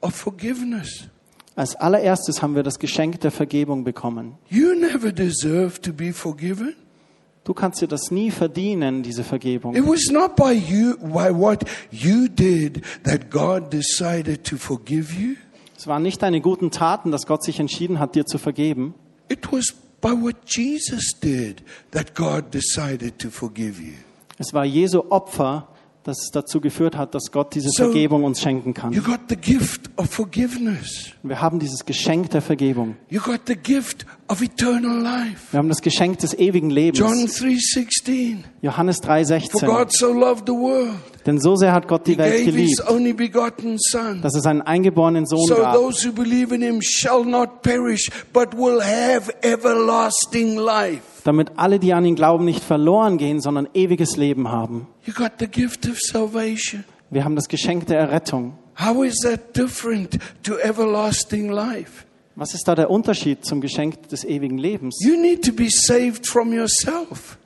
[SPEAKER 1] of forgiveness.
[SPEAKER 2] Als allererstes haben wir das Geschenk der Vergebung bekommen.
[SPEAKER 1] You never deserve to be forgiven.
[SPEAKER 2] Du kannst dir das nie verdienen, diese Vergebung.
[SPEAKER 1] It was not by you, by what you did that God decided to forgive you.
[SPEAKER 2] Es waren nicht deine guten Taten, dass Gott sich entschieden hat, dir zu vergeben.
[SPEAKER 1] It was by what Jesus did that God decided to forgive you.
[SPEAKER 2] Es war Jesu Opfer, das dazu geführt hat, dass Gott diese
[SPEAKER 1] So-
[SPEAKER 2] Vergebung uns schenken
[SPEAKER 1] You
[SPEAKER 2] kann.
[SPEAKER 1] got the gift of forgiveness.
[SPEAKER 2] Wir haben dieses Geschenk der Vergebung.
[SPEAKER 1] You got the gift of eternal life.
[SPEAKER 2] Wir haben das Geschenk des ewigen Lebens.
[SPEAKER 1] John 3:16.
[SPEAKER 2] Johannes
[SPEAKER 1] For
[SPEAKER 2] 3,16.
[SPEAKER 1] God so loved the world,
[SPEAKER 2] Denn so sehr hat Gott
[SPEAKER 1] he
[SPEAKER 2] die Welt geliebt, dass es einen eingeborenen Sohn
[SPEAKER 1] So
[SPEAKER 2] gab,
[SPEAKER 1] those who believe in him shall not perish, but will have everlasting life.
[SPEAKER 2] Damit alle, die an ihn glauben, nicht verloren gehen, sondern ewiges Leben haben.
[SPEAKER 1] You got the gift of salvation.
[SPEAKER 2] Wir haben das Geschenk der Errettung.
[SPEAKER 1] How is that different to everlasting life?
[SPEAKER 2] Was ist da der Unterschied zum Geschenk des ewigen Lebens?
[SPEAKER 1] You need to be saved from yourself.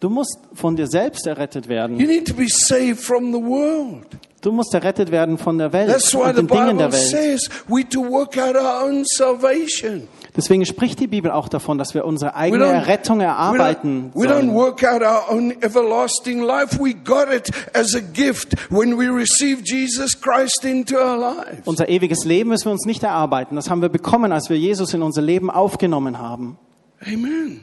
[SPEAKER 2] Du musst von dir selbst errettet
[SPEAKER 1] You
[SPEAKER 2] werden.
[SPEAKER 1] need to be saved from the world.
[SPEAKER 2] Du musst errettet werden von der Welt
[SPEAKER 1] That's why
[SPEAKER 2] und
[SPEAKER 1] the
[SPEAKER 2] den Dingen
[SPEAKER 1] Bible
[SPEAKER 2] der Welt.
[SPEAKER 1] says we to work out our own salvation.
[SPEAKER 2] Deswegen spricht die Bibel auch davon, dass wir unsere eigene Errettung
[SPEAKER 1] we
[SPEAKER 2] erarbeiten
[SPEAKER 1] don't, we don't
[SPEAKER 2] sollen.
[SPEAKER 1] work out our own everlasting life. We got it as a gift when we received Jesus Christ into our lives.
[SPEAKER 2] Unser ewiges Leben müssen wir uns nicht erarbeiten. Das haben wir bekommen, als wir Jesus in unser Leben aufgenommen haben.
[SPEAKER 1] Amen.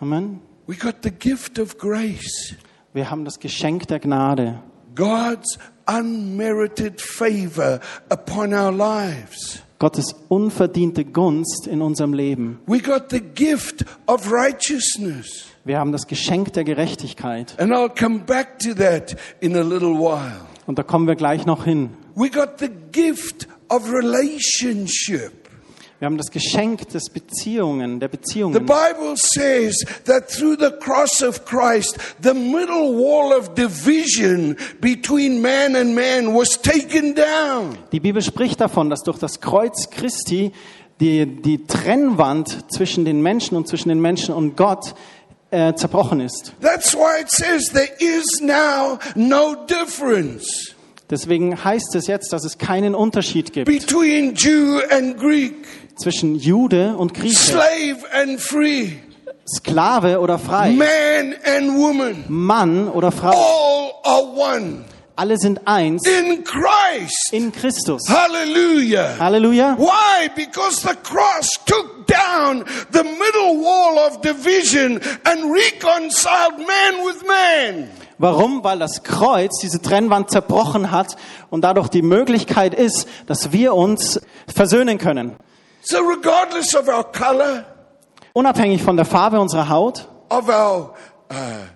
[SPEAKER 2] Amen.
[SPEAKER 1] We got the gift of grace.
[SPEAKER 2] Wir haben das Geschenk der Gnade.
[SPEAKER 1] God's unmerited favor upon our lives.
[SPEAKER 2] Gottes unverdiente Gunst in unserem Leben.
[SPEAKER 1] We got the gift of righteousness.
[SPEAKER 2] Wir haben das Geschenk der Gerechtigkeit.
[SPEAKER 1] And I'll come back to that in a little while.
[SPEAKER 2] Und da kommen wir gleich noch hin.
[SPEAKER 1] We got the gift of relationship.
[SPEAKER 2] Wir haben das Geschenk des Beziehungen, der
[SPEAKER 1] The
[SPEAKER 2] Beziehungen.
[SPEAKER 1] Bible says that through the cross of Christ, the middle wall of division between man and man was taken down.
[SPEAKER 2] Die Bibel spricht davon, dass durch das Kreuz Christi die, die Trennwand zwischen den Menschen und zwischen den Menschen und Gott äh, zerbrochen ist.
[SPEAKER 1] That's why it says there is now no difference
[SPEAKER 2] Deswegen heißt es jetzt, dass es keinen Unterschied gibt
[SPEAKER 1] between Jew and Greek,
[SPEAKER 2] zwischen Jude und Grieche,
[SPEAKER 1] slave and free,
[SPEAKER 2] Sklave oder frei,
[SPEAKER 1] man and woman.
[SPEAKER 2] Mann oder Frau.
[SPEAKER 1] All are one
[SPEAKER 2] Alle sind eins
[SPEAKER 1] in Christ.
[SPEAKER 2] in Christus.
[SPEAKER 1] Hallelujah.
[SPEAKER 2] Halleluja.
[SPEAKER 1] Why? Because the cross took down the middle wall of division and reconciled man with man.
[SPEAKER 2] Warum? Weil das Kreuz diese Trennwand zerbrochen hat und dadurch die Möglichkeit ist, dass wir uns versöhnen können.
[SPEAKER 1] So, regardless of our color,
[SPEAKER 2] Unabhängig von der Farbe unserer Haut,
[SPEAKER 1] of our uh,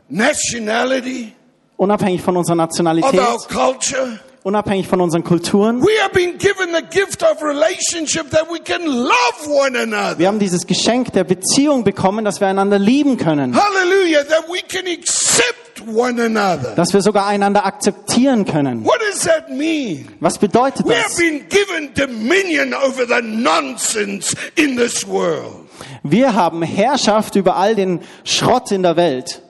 [SPEAKER 1] nationality,
[SPEAKER 2] unabhängig von unserer
[SPEAKER 1] of
[SPEAKER 2] Nationalität,
[SPEAKER 1] our culture,
[SPEAKER 2] unabhängig von unseren Kulturen.
[SPEAKER 1] we have been given the gift of relationship that we can love one another.
[SPEAKER 2] Wir haben dieses Geschenk der Beziehung bekommen, dass wir einander lieben können,
[SPEAKER 1] Hallelujah. That we can accept one another.
[SPEAKER 2] dass wir sogar einander akzeptieren können.
[SPEAKER 1] What does that mean?
[SPEAKER 2] Was bedeutet
[SPEAKER 1] We have
[SPEAKER 2] das?
[SPEAKER 1] been given dominion over the nonsense in this world.
[SPEAKER 2] Wir haben Herrschaft über all den Schrott in der Welt,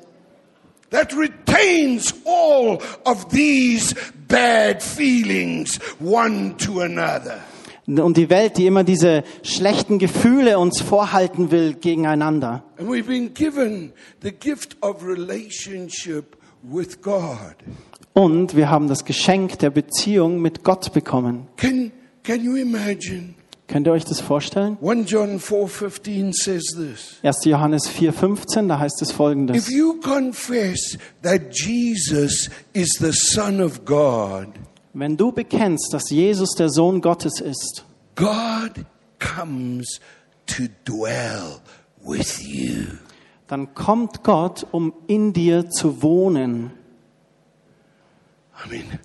[SPEAKER 1] that retains all of these bad feelings one to another.
[SPEAKER 2] und die Welt, die immer diese schlechten Gefühle uns vorhalten will gegeneinander.
[SPEAKER 1] And we've been given the gift of relationship with God.
[SPEAKER 2] Und wir haben das Geschenk der Beziehung mit Gott bekommen.
[SPEAKER 1] Can, can you imagine?
[SPEAKER 2] Könnt ihr euch das vorstellen?
[SPEAKER 1] 1 John 4:15 says this.
[SPEAKER 2] 1. Johannes 4,15, da heißt es folgendes. Wenn du bekennst, dass Jesus der Sohn Gottes ist,
[SPEAKER 1] God comes to dwell with you.
[SPEAKER 2] dann kommt Gott, um in dir zu wohnen.
[SPEAKER 1] I mean,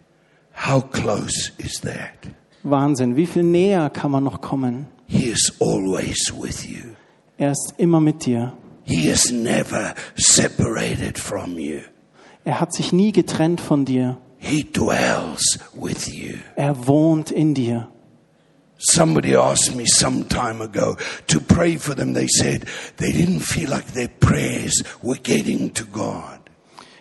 [SPEAKER 1] how close is that?
[SPEAKER 2] Wahnsinn, wie viel näher kann man noch kommen?
[SPEAKER 1] He is always with you.
[SPEAKER 2] Er ist immer mit dir.
[SPEAKER 1] He is never separated from you.
[SPEAKER 2] Er hat sich nie getrennt von dir.
[SPEAKER 1] He dwells with you.
[SPEAKER 2] Er wohnt in dir.
[SPEAKER 1] Somebody asked me some time ago to pray for them. They said they didn't feel like their prayers were getting to God.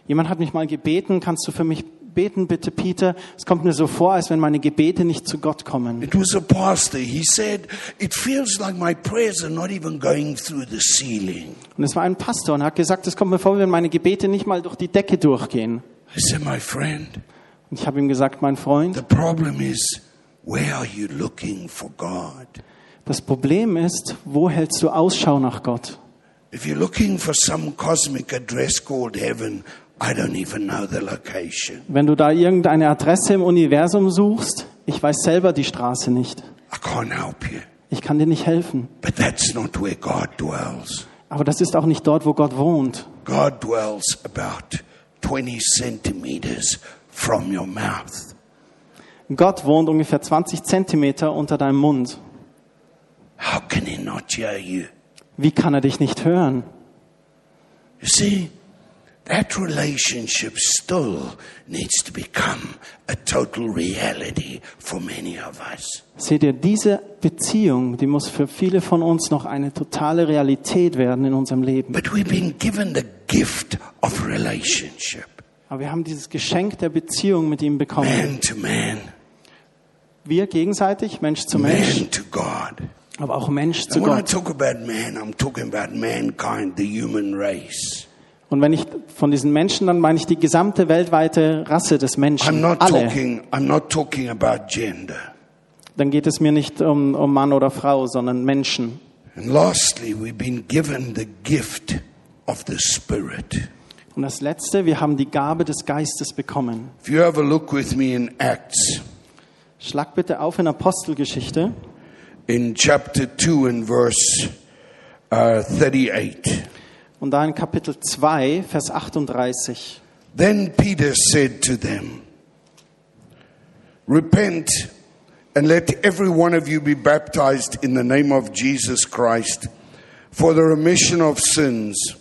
[SPEAKER 2] Jemand hat mich mal gebeten, kannst du für mich beten, bitte, Peter? Es kommt mir so vor, als wenn meine Gebete nicht zu Gott kommen.
[SPEAKER 1] It was a pastor. He said, It feels like my prayers are not even going through the ceiling.
[SPEAKER 2] Und es war ein Pastor und hat gesagt, es kommt mir vor, wenn meine Gebete nicht mal durch die Decke durchgehen.
[SPEAKER 1] I said, My friend,
[SPEAKER 2] Und ich habe ihm gesagt, mein Freund,
[SPEAKER 1] the problem is, where are you looking for God?
[SPEAKER 2] das Problem ist, wo hältst du Ausschau nach Gott?
[SPEAKER 1] If you're looking for some cosmic address called heaven, I don't even know the location.
[SPEAKER 2] Wenn du da irgendeine Adresse im Universum suchst, ich weiß selber die Straße nicht.
[SPEAKER 1] I can't help you.
[SPEAKER 2] Ich kann dir nicht helfen.
[SPEAKER 1] But that's not where God dwells.
[SPEAKER 2] Aber das ist auch nicht dort, wo Gott wohnt.
[SPEAKER 1] God dwells about 20 centimeters from your mouth.
[SPEAKER 2] Gott wohnt ungefähr 20 Zentimeter unter deinem Mund.
[SPEAKER 1] How can He not hear you?
[SPEAKER 2] Wie kann er dich nicht hören?
[SPEAKER 1] You see, that relationship still needs to become a total reality for many of us.
[SPEAKER 2] Seht ihr, diese Beziehung, die muss für viele von uns noch eine totale Realität werden in unserem Leben.
[SPEAKER 1] But we've been given the gift of relationship.
[SPEAKER 2] Aber wir haben dieses Geschenk der Beziehung mit ihm bekommen.
[SPEAKER 1] man to man,
[SPEAKER 2] Wir gegenseitig, Mensch zu Mensch,
[SPEAKER 1] man to God.
[SPEAKER 2] aber auch Mensch zu
[SPEAKER 1] And when I
[SPEAKER 2] Gott.
[SPEAKER 1] talk about man, I'm talking about mankind, the human race.
[SPEAKER 2] Und wenn ich von diesen Menschen, dann meine ich die gesamte weltweite Rasse des
[SPEAKER 1] I'm
[SPEAKER 2] Menschen.
[SPEAKER 1] not
[SPEAKER 2] Alle.
[SPEAKER 1] talking. I'm not talking about gender.
[SPEAKER 2] Dann geht es mir nicht um, um Mann oder Frau, sondern Menschen.
[SPEAKER 1] And lastly, we've been given the gift of the Spirit.
[SPEAKER 2] Und das Letzte, wir haben die Gabe des Geistes bekommen.
[SPEAKER 1] If you have a look with me in Acts,
[SPEAKER 2] Schlag bitte auf in Apostelgeschichte,
[SPEAKER 1] in chapter 2 and verse uh, 38.
[SPEAKER 2] und da in Kapitel 2, Vers 38.
[SPEAKER 1] Then Peter said to them, Repent and let every one of you be baptized in the name of Jesus Christ for the remission of sins,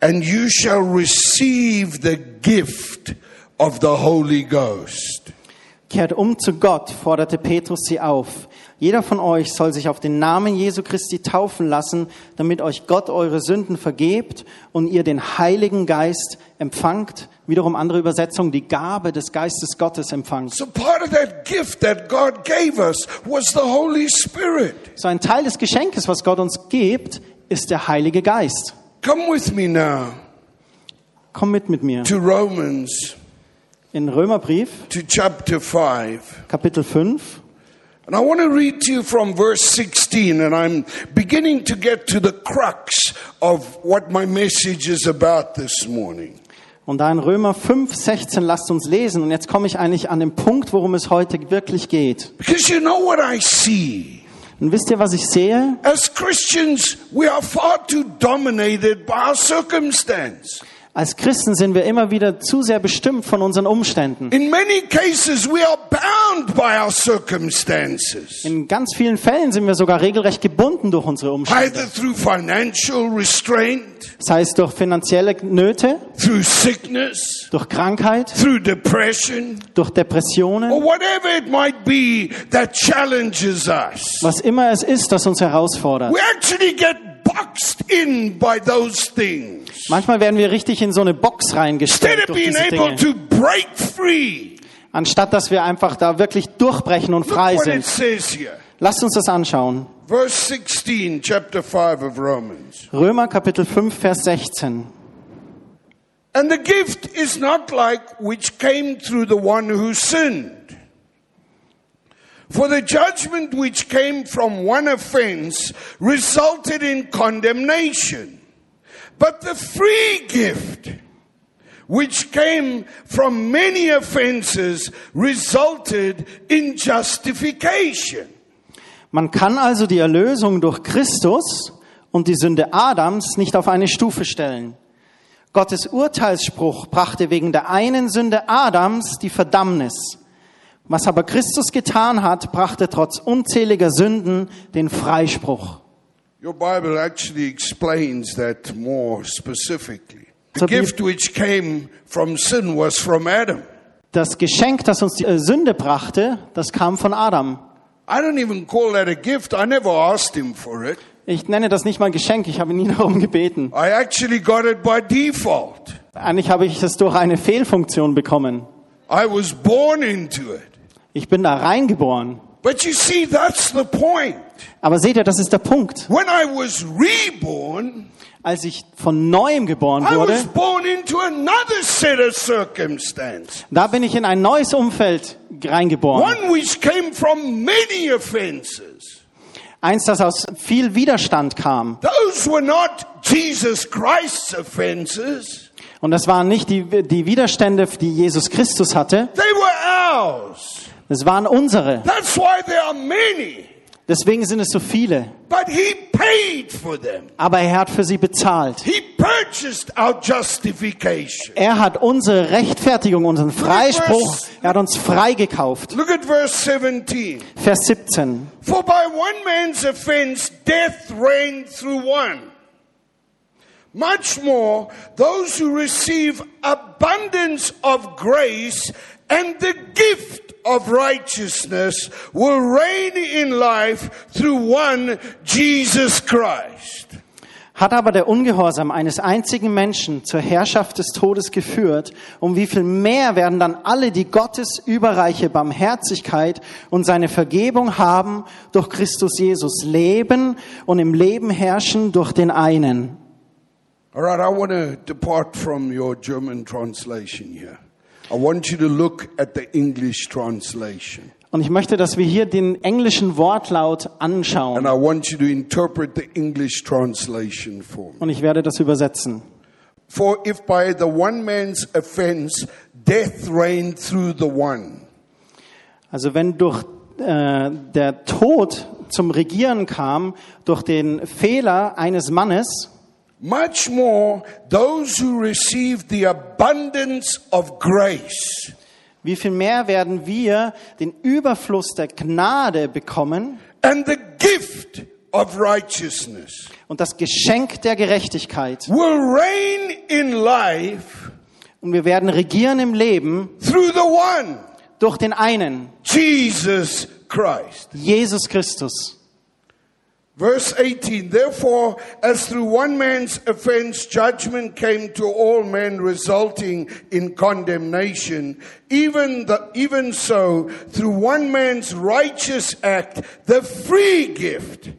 [SPEAKER 1] and you shall receive the gift of the Holy Ghost.
[SPEAKER 2] Kehrt um zu Gott, forderte Petrus sie auf. Jeder von euch soll sich auf den Namen Jesu Christi taufen lassen, damit euch Gott eure Sünden vergebt und ihr den Heiligen Geist empfangt. Wiederum andere Übersetzung, die Gabe des Geistes Gottes empfangt.
[SPEAKER 1] So part of that gift that God gave us was the Holy Spirit.
[SPEAKER 2] So ein Teil des Geschenkes, was Gott uns gibt, ist der Heilige Geist.
[SPEAKER 1] Come with me now
[SPEAKER 2] Komm mit mit mir.
[SPEAKER 1] to Romans,
[SPEAKER 2] In Römerbrief,
[SPEAKER 1] to chapter 5.
[SPEAKER 2] Kapitel 5.
[SPEAKER 1] And I want to read to you from verse 16, and I'm beginning to get to the crux of what my message is about this morning.
[SPEAKER 2] Und da in Römer 5, 16, lasst uns lesen. Und jetzt komme ich eigentlich an den Punkt, worum es heute wirklich geht.
[SPEAKER 1] Because you know what I see?
[SPEAKER 2] Und wisst ihr, was ich sehe?
[SPEAKER 1] As Christians, we are far too dominated by our circumstance.
[SPEAKER 2] Als Christen sind wir immer wieder zu sehr bestimmt von unseren Umständen.
[SPEAKER 1] In many cases, we are bound by our circumstances,
[SPEAKER 2] In ganz vielen Fällen sind wir sogar regelrecht gebunden durch unsere Umstände.
[SPEAKER 1] either through financial restraint,
[SPEAKER 2] Sei es durch finanzielle Nöte,
[SPEAKER 1] through sickness,
[SPEAKER 2] durch Krankheit,
[SPEAKER 1] through depression,
[SPEAKER 2] durch Depressionen,
[SPEAKER 1] or whatever it might be that challenges us.
[SPEAKER 2] was immer es ist, das uns herausfordert.
[SPEAKER 1] We actually get boxed in by those things.
[SPEAKER 2] Manchmal werden wir richtig in so eine Box reingestellt durch diese Dinge. Anstatt dass wir einfach da wirklich durchbrechen und frei sind. Lasst uns das anschauen.
[SPEAKER 1] Verse 16, chapter 5 of Romans.
[SPEAKER 2] Römer Kapitel 5, Vers 16.
[SPEAKER 1] And the gift is not like which came through the one who sinned. For the judgment which came from one offense resulted in condemnation. But the free gift which came from many offenses resulted in justification.
[SPEAKER 2] Man kann also die Erlösung durch Christus und die Sünde Adams nicht auf eine Stufe stellen. Gottes Urteilsspruch brachte wegen der einen Sünde Adams die Verdammnis. Was aber Christus getan hat, brachte trotz unzähliger Sünden den Freispruch.
[SPEAKER 1] Your Bible actually explains that more specifically. The gift which came from sin was from Adam.
[SPEAKER 2] Das Geschenk, das uns die äh, Sünde brachte, das kam von Adam.
[SPEAKER 1] I don't even call that a gift. I never asked him for it.
[SPEAKER 2] Ich nenne das nicht mal Geschenk, ich habe nie *laughs* darum gebeten.
[SPEAKER 1] I actually got it by default.
[SPEAKER 2] Eigentlich habe ich es durch eine Fehlfunktion bekommen.
[SPEAKER 1] I was born into it.
[SPEAKER 2] Ich bin da reingeboren.
[SPEAKER 1] But you see, that's the point.
[SPEAKER 2] Aber seht ihr, das ist der Punkt.
[SPEAKER 1] When I was reborn,
[SPEAKER 2] Als ich von neuem geboren
[SPEAKER 1] I
[SPEAKER 2] wurde,
[SPEAKER 1] was born into another set of circumstance.
[SPEAKER 2] da bin ich in ein neues Umfeld reingeboren.
[SPEAKER 1] One which came from many offenses.
[SPEAKER 2] Eins, das aus viel Widerstand kam.
[SPEAKER 1] Those were not Jesus Christ's offenses.
[SPEAKER 2] Und das waren nicht die, die Widerstände, die Jesus Christus hatte. Das waren unsere.
[SPEAKER 1] That's why there are many.
[SPEAKER 2] Deswegen sind es so viele.
[SPEAKER 1] But he paid for them.
[SPEAKER 2] Aber er hat für sie bezahlt.
[SPEAKER 1] He purchased our justification.
[SPEAKER 2] Er hat unsere Rechtfertigung, unseren Freispruch, er hat uns freigekauft.
[SPEAKER 1] Look at verse 17.
[SPEAKER 2] Vers 17.
[SPEAKER 1] For by one man's offense, death reigned through one. Much more, those who receive abundance of grace and the gift of righteousness will reign in life through one Jesus Christ.
[SPEAKER 2] Hat aber der Ungehorsam eines einzigen Menschen zur Herrschaft des Todes geführt, um wie viel mehr werden dann alle, die Gottes überreiche Barmherzigkeit und seine Vergebung haben, durch Christus Jesus leben und im Leben herrschen durch den einen.
[SPEAKER 1] All right, I want to depart from your German translation here. I want you to look at the English translation.
[SPEAKER 2] Und ich möchte, dass wir hier den englischen Wortlaut
[SPEAKER 1] And
[SPEAKER 2] anschauen.
[SPEAKER 1] I want you to interpret the English translation for me.
[SPEAKER 2] Und ich werde das übersetzen.
[SPEAKER 1] For if by the one man's offense death reigned through the one,
[SPEAKER 2] Also wenn durch äh, der Tod zum Regieren kam, durch den Fehler eines Mannes,
[SPEAKER 1] much more those who received the abundance of grace
[SPEAKER 2] wie viel mehr werden wir den Überfluss der Gnade bekommen
[SPEAKER 1] and the gift of righteousness
[SPEAKER 2] und das Geschenk der Gerechtigkeit.
[SPEAKER 1] will reign in life
[SPEAKER 2] Und wir werden regieren im Leben
[SPEAKER 1] through the one,
[SPEAKER 2] durch den einen,
[SPEAKER 1] Jesus Christ.
[SPEAKER 2] Jesus Christus.
[SPEAKER 1] Verse 18, therefore, as through one man's offense judgment came to all men resulting in condemnation, even, the, even so, through one man's righteous act, the free gift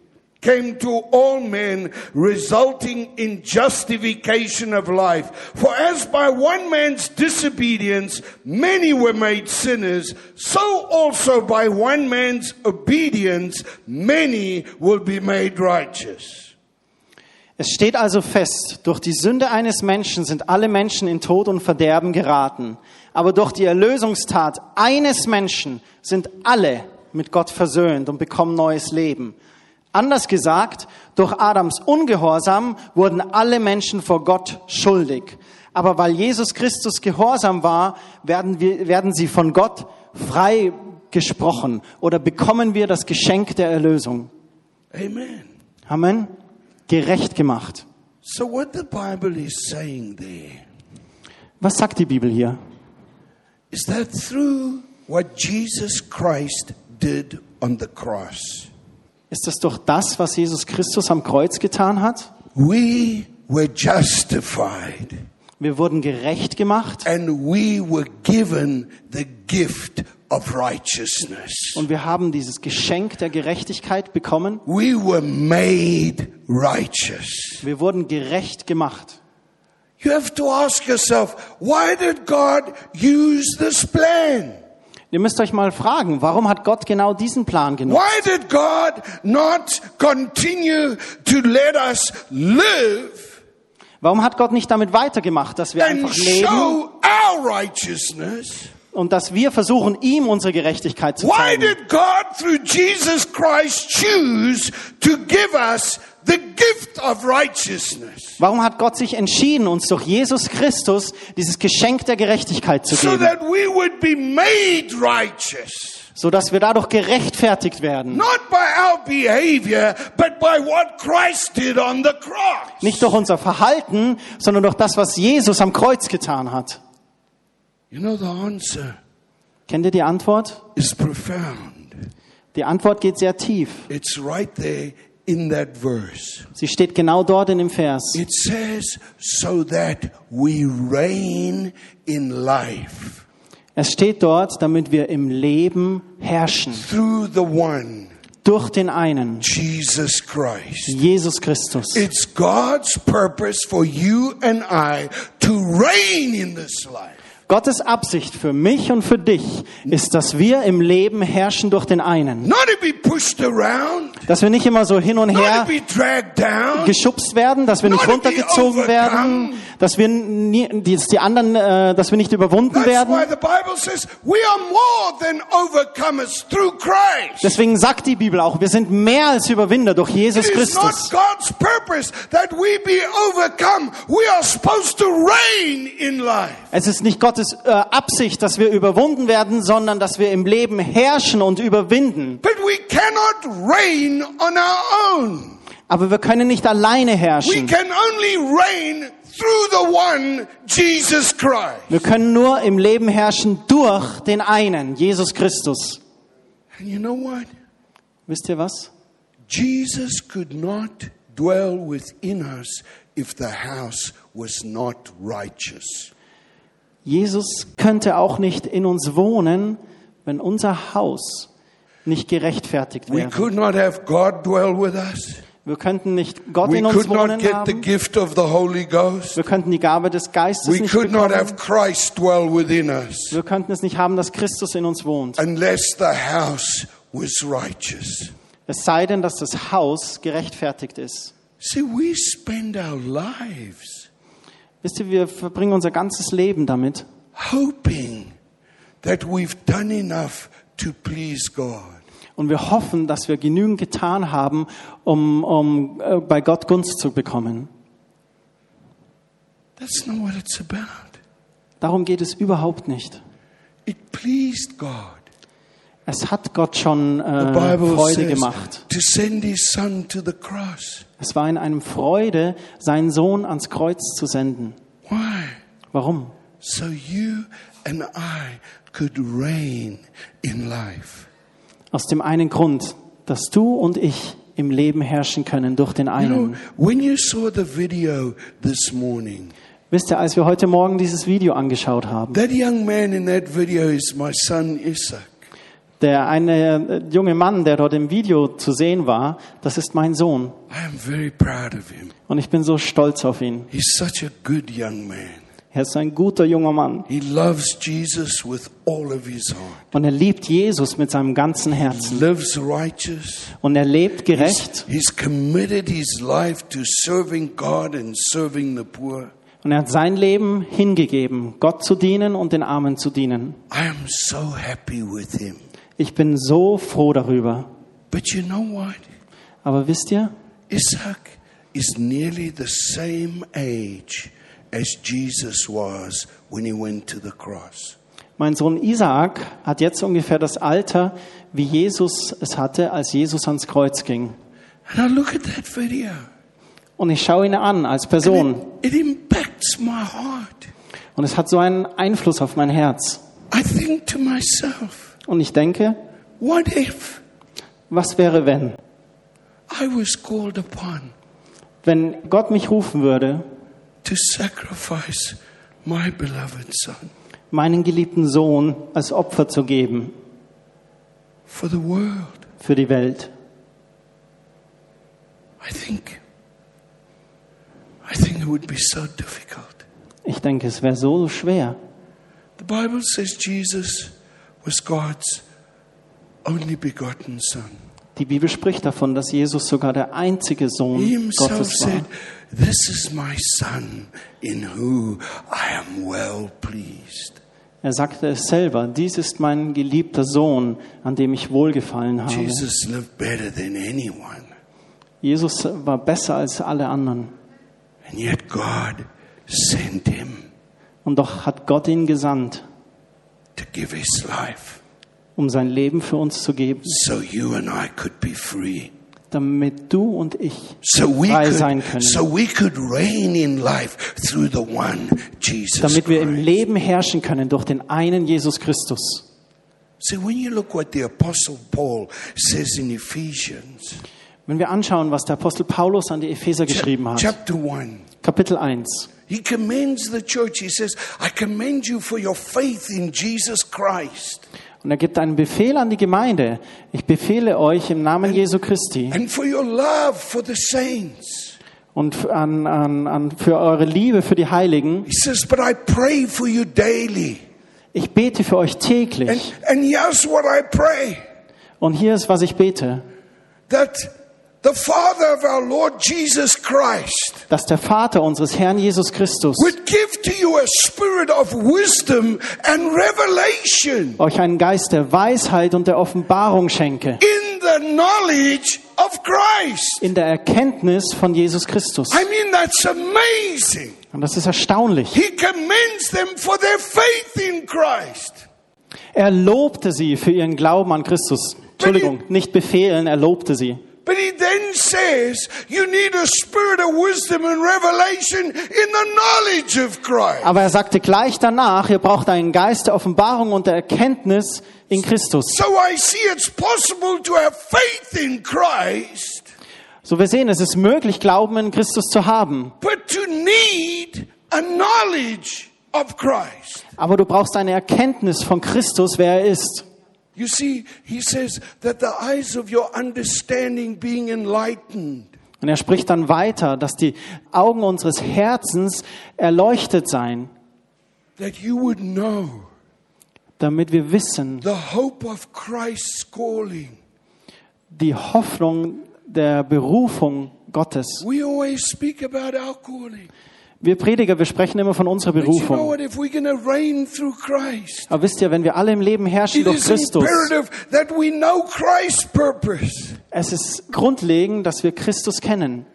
[SPEAKER 1] came to all men resulting in justification of life. For as by one man's disobedience many were made sinners, so also by one man's obedience many will be made righteous.
[SPEAKER 2] Es steht also fest, durch die Sünde eines Menschen sind alle Menschen in Tod und Verderben geraten. Aber durch die Erlösungstat eines Menschen sind alle mit Gott versöhnt und bekommen neues Leben. Anders gesagt, durch Adams Ungehorsam wurden alle Menschen vor Gott schuldig. Aber weil Jesus Christus gehorsam war, werden, wir, werden sie von Gott frei gesprochen oder bekommen wir das Geschenk der Erlösung.
[SPEAKER 1] Amen.
[SPEAKER 2] Amen. Gerecht gemacht.
[SPEAKER 1] So what the Bible is saying there
[SPEAKER 2] Was sagt die Bibel hier?
[SPEAKER 1] is that through what Jesus Christ did on the cross,
[SPEAKER 2] Ist es durch das, was Jesus Christus am Kreuz getan hat?
[SPEAKER 1] we were justified
[SPEAKER 2] Wir wurden gerecht gemacht
[SPEAKER 1] and we were given the gift of righteousness.
[SPEAKER 2] und wir haben dieses Geschenk der Gerechtigkeit bekommen.
[SPEAKER 1] We were made righteous.
[SPEAKER 2] Wir wurden gerecht gemacht.
[SPEAKER 1] You have to ask yourself, why did God use this plan?
[SPEAKER 2] Ihr müsst euch mal fragen, warum hat Gott genau diesen Plan genommen?
[SPEAKER 1] Why did God not continue to let us live
[SPEAKER 2] Warum hat Gott nicht damit weitergemacht, dass wir einfach leben und dass wir versuchen, ihm unsere Gerechtigkeit zu zeigen?
[SPEAKER 1] The gift of righteousness
[SPEAKER 2] Warum hat Gott sich entschieden, uns durch Jesus Christus dieses Geschenk der Gerechtigkeit zu
[SPEAKER 1] so
[SPEAKER 2] geben,
[SPEAKER 1] that we would be made righteous?
[SPEAKER 2] so dass wir dadurch gerechtfertigt werden?
[SPEAKER 1] Not by our behavior, but by what Christ did on the cross.
[SPEAKER 2] Nicht durch unser Verhalten, sondern durch das, was Jesus am Kreuz getan hat.
[SPEAKER 1] You know, the answer
[SPEAKER 2] Kennt ihr die Antwort?
[SPEAKER 1] is profound.
[SPEAKER 2] Die Antwort geht sehr tief.
[SPEAKER 1] It's right there in that verse.
[SPEAKER 2] Sie steht genau dort in dem Vers.
[SPEAKER 1] It says, so that we reign in life
[SPEAKER 2] Es steht dort, damit wir im Leben herrschen.
[SPEAKER 1] through the one,
[SPEAKER 2] Durch den einen,
[SPEAKER 1] Jesus Christ.
[SPEAKER 2] Jesus Christus.
[SPEAKER 1] It's God's purpose for you and I to reign in this life.
[SPEAKER 2] Gottes Absicht für mich und für dich ist, dass wir im Leben herrschen durch den einen. Dass wir nicht immer so hin und her geschubst werden, dass wir nicht runtergezogen werden, dass wir nie, die, die anderen, äh, dass wir nicht überwunden werden. Deswegen sagt die Bibel auch, wir sind mehr als Überwinder durch Jesus Christus. Es ist nicht Gottes äh, Absicht, dass wir überwunden werden, sondern dass wir im Leben herrschen und überwinden.
[SPEAKER 1] But we cannot reign on our own.
[SPEAKER 2] Aber wir können nicht alleine
[SPEAKER 1] We
[SPEAKER 2] herrschen.
[SPEAKER 1] can only reign through the one, Jesus Christ.
[SPEAKER 2] Wir können nur im Leben herrschen durch den einen, Jesus Christus.
[SPEAKER 1] And you know what?
[SPEAKER 2] Wisst ihr was?
[SPEAKER 1] Jesus could not dwell within us if the house was not righteous.
[SPEAKER 2] Jesus könnte auch nicht in uns wohnen, wenn unser Haus nicht gerechtfertigt
[SPEAKER 1] We
[SPEAKER 2] wäre.
[SPEAKER 1] could not have God dwell with us.
[SPEAKER 2] Wir könnten nicht Gott
[SPEAKER 1] We
[SPEAKER 2] in uns
[SPEAKER 1] could not
[SPEAKER 2] wohnen
[SPEAKER 1] get the
[SPEAKER 2] haben.
[SPEAKER 1] gift of the Holy Ghost.
[SPEAKER 2] Wir könnten die Gabe des Geistes
[SPEAKER 1] We
[SPEAKER 2] nicht
[SPEAKER 1] could not have
[SPEAKER 2] bekommen.
[SPEAKER 1] Christ dwell within us
[SPEAKER 2] Wir könnten es nicht haben, dass Christus in uns wohnt.
[SPEAKER 1] unless the house was righteous.
[SPEAKER 2] Es sei denn, dass das Haus gerechtfertigt ist.
[SPEAKER 1] See, we spend our lives
[SPEAKER 2] Wisst ihr, wir verbringen unser ganzes Leben damit,
[SPEAKER 1] hoping that we've done enough to please God.
[SPEAKER 2] Und wir hoffen, dass wir genügend getan haben, um, um äh, bei Gott Gunst zu bekommen.
[SPEAKER 1] That's not what it's about.
[SPEAKER 2] Darum geht es überhaupt nicht.
[SPEAKER 1] It pleased God.
[SPEAKER 2] Es hat Gott schon äh, Freude gemacht. Es war in einem Freude, seinen Sohn ans Kreuz zu senden.
[SPEAKER 1] Why?
[SPEAKER 2] Warum?
[SPEAKER 1] So you and I could reign in life.
[SPEAKER 2] Aus dem einen Grund, dass du und ich im Leben herrschen können durch den
[SPEAKER 1] know,
[SPEAKER 2] einen.
[SPEAKER 1] when you saw the video this morning,
[SPEAKER 2] Wisst ihr, als wir heute Morgen dieses Video angeschaut haben,
[SPEAKER 1] that young man in that video is my son Isaac.
[SPEAKER 2] Der eine äh, junge Mann, der dort im Video zu sehen war, das ist mein Sohn.
[SPEAKER 1] I am very proud of him.
[SPEAKER 2] Und ich bin so stolz auf ihn.
[SPEAKER 1] He's such a good young man.
[SPEAKER 2] Er ist ein guter junger Mann.
[SPEAKER 1] He loves Jesus with all of his heart.
[SPEAKER 2] Und er liebt Jesus mit seinem ganzen Herzen.
[SPEAKER 1] Lives righteous.
[SPEAKER 2] Und er lebt gerecht.
[SPEAKER 1] He's committed his life to serving God and serving the poor.
[SPEAKER 2] Und er hat sein Leben hingegeben, Gott zu dienen und den Armen zu dienen.
[SPEAKER 1] I am so happy with him.
[SPEAKER 2] Ich bin so froh darüber.
[SPEAKER 1] But you know what?
[SPEAKER 2] Aber wisst ihr,
[SPEAKER 1] Isaac is nearly the same age as Jesus was when he went to the cross.
[SPEAKER 2] mein Sohn Isaak hat jetzt ungefähr das Alter, wie Jesus es hatte, als Jesus ans Kreuz ging.
[SPEAKER 1] And I look at that video.
[SPEAKER 2] Und ich schaue ihn an als Person.
[SPEAKER 1] It, it impacts my heart.
[SPEAKER 2] Und es hat so einen Einfluss auf mein Herz.
[SPEAKER 1] I think to myself,
[SPEAKER 2] Und ich denke,
[SPEAKER 1] what if
[SPEAKER 2] was wäre, wenn?
[SPEAKER 1] I was called upon
[SPEAKER 2] Wenn Gott mich rufen würde,
[SPEAKER 1] to sacrifice my beloved son
[SPEAKER 2] meinen geliebten Sohn als Opfer zu geben
[SPEAKER 1] for the world?
[SPEAKER 2] für die Welt.
[SPEAKER 1] I think I think it would be so difficult.
[SPEAKER 2] Ich denke, es wäre so schwer.
[SPEAKER 1] The Bible says Jesus was God's only begotten son.
[SPEAKER 2] Die Bibel spricht davon, dass Jesus sogar der einzige Sohn
[SPEAKER 1] He himself
[SPEAKER 2] Gottes war.
[SPEAKER 1] said, This is my son in whom I am well pleased.
[SPEAKER 2] Er sagte es selber, dies ist mein geliebter Sohn, an dem ich wohlgefallen habe.
[SPEAKER 1] Jesus lived better than anyone.
[SPEAKER 2] Jesus war besser als alle anderen.
[SPEAKER 1] And yet God sent him
[SPEAKER 2] Und doch hat Gott ihn gesandt,
[SPEAKER 1] to give his life
[SPEAKER 2] um sein Leben für uns zu geben,
[SPEAKER 1] so you and I could be free.
[SPEAKER 2] damit du und ich
[SPEAKER 1] So we
[SPEAKER 2] frei sein
[SPEAKER 1] could,
[SPEAKER 2] können.
[SPEAKER 1] so we could reign in life through the one Jesus
[SPEAKER 2] damit wir im. Leben herrschen können durch den einen Jesus Christus.
[SPEAKER 1] See, when you look what the Apostle Paul says in Ephesians,
[SPEAKER 2] Wenn wir anschauen, was der Apostel Paulus an die Epheser geschrieben hat,
[SPEAKER 1] chapter 1,
[SPEAKER 2] Kapitel 1,
[SPEAKER 1] he commends the church. He says, I commend you for your faith in Jesus Christ
[SPEAKER 2] und er gibt einen Befehl an die Gemeinde. Ich befehle euch im Namen Jesu Christi
[SPEAKER 1] and for your love for the saints.
[SPEAKER 2] und an, an, an, für eure Liebe für die Heiligen.
[SPEAKER 1] He says, but I pray for you daily.
[SPEAKER 2] Ich bete für euch
[SPEAKER 1] And,
[SPEAKER 2] täglich.
[SPEAKER 1] and here's what I pray
[SPEAKER 2] Und hier ist, was ich bete.
[SPEAKER 1] that the Father of our Lord Jesus Christ
[SPEAKER 2] Dass der Vater unseres Herrn Jesus Christus
[SPEAKER 1] would give to you a spirit of wisdom and revelation
[SPEAKER 2] euch einen Geist der Weisheit und der Offenbarung schenke.
[SPEAKER 1] in the knowledge of Christ.
[SPEAKER 2] In der Erkenntnis von Jesus Christus.
[SPEAKER 1] I mean, that's amazing.
[SPEAKER 2] Und das ist erstaunlich.
[SPEAKER 1] He commends them for their faith in Christ.
[SPEAKER 2] Er lobte sie für ihren Glauben an Christus. Entschuldigung, nicht befehlen, er lobte sie.
[SPEAKER 1] But he then says you need a spirit of wisdom and revelation in the knowledge of Christ.
[SPEAKER 2] Aber er sagte gleich danach, ihr braucht einen Geist der Offenbarung und der Erkenntnis in Christus.
[SPEAKER 1] So I see it's possible to have faith in Christ
[SPEAKER 2] So wir sehen, es ist möglich, Glauben in Christus zu haben.
[SPEAKER 1] but to need a knowledge of Christ.
[SPEAKER 2] Aber du brauchst eine Erkenntnis von Christus, wer er ist.
[SPEAKER 1] You see, he says that the eyes of your understanding being enlightened.
[SPEAKER 2] Und er spricht dann weiter, dass die Augen unseres Herzens erleuchtet seien,
[SPEAKER 1] that you would know
[SPEAKER 2] damit wir wissen,
[SPEAKER 1] the hope of Christ's calling.
[SPEAKER 2] die Hoffnung der Berufung Gottes.
[SPEAKER 1] We always speak about our calling.
[SPEAKER 2] Wir Prediger, wir sprechen immer von unserer Berufung. Aber wisst ihr, wenn wir alle im Leben herrschen durch
[SPEAKER 1] is
[SPEAKER 2] Christus, es ist grundlegend, dass wir Christus kennen.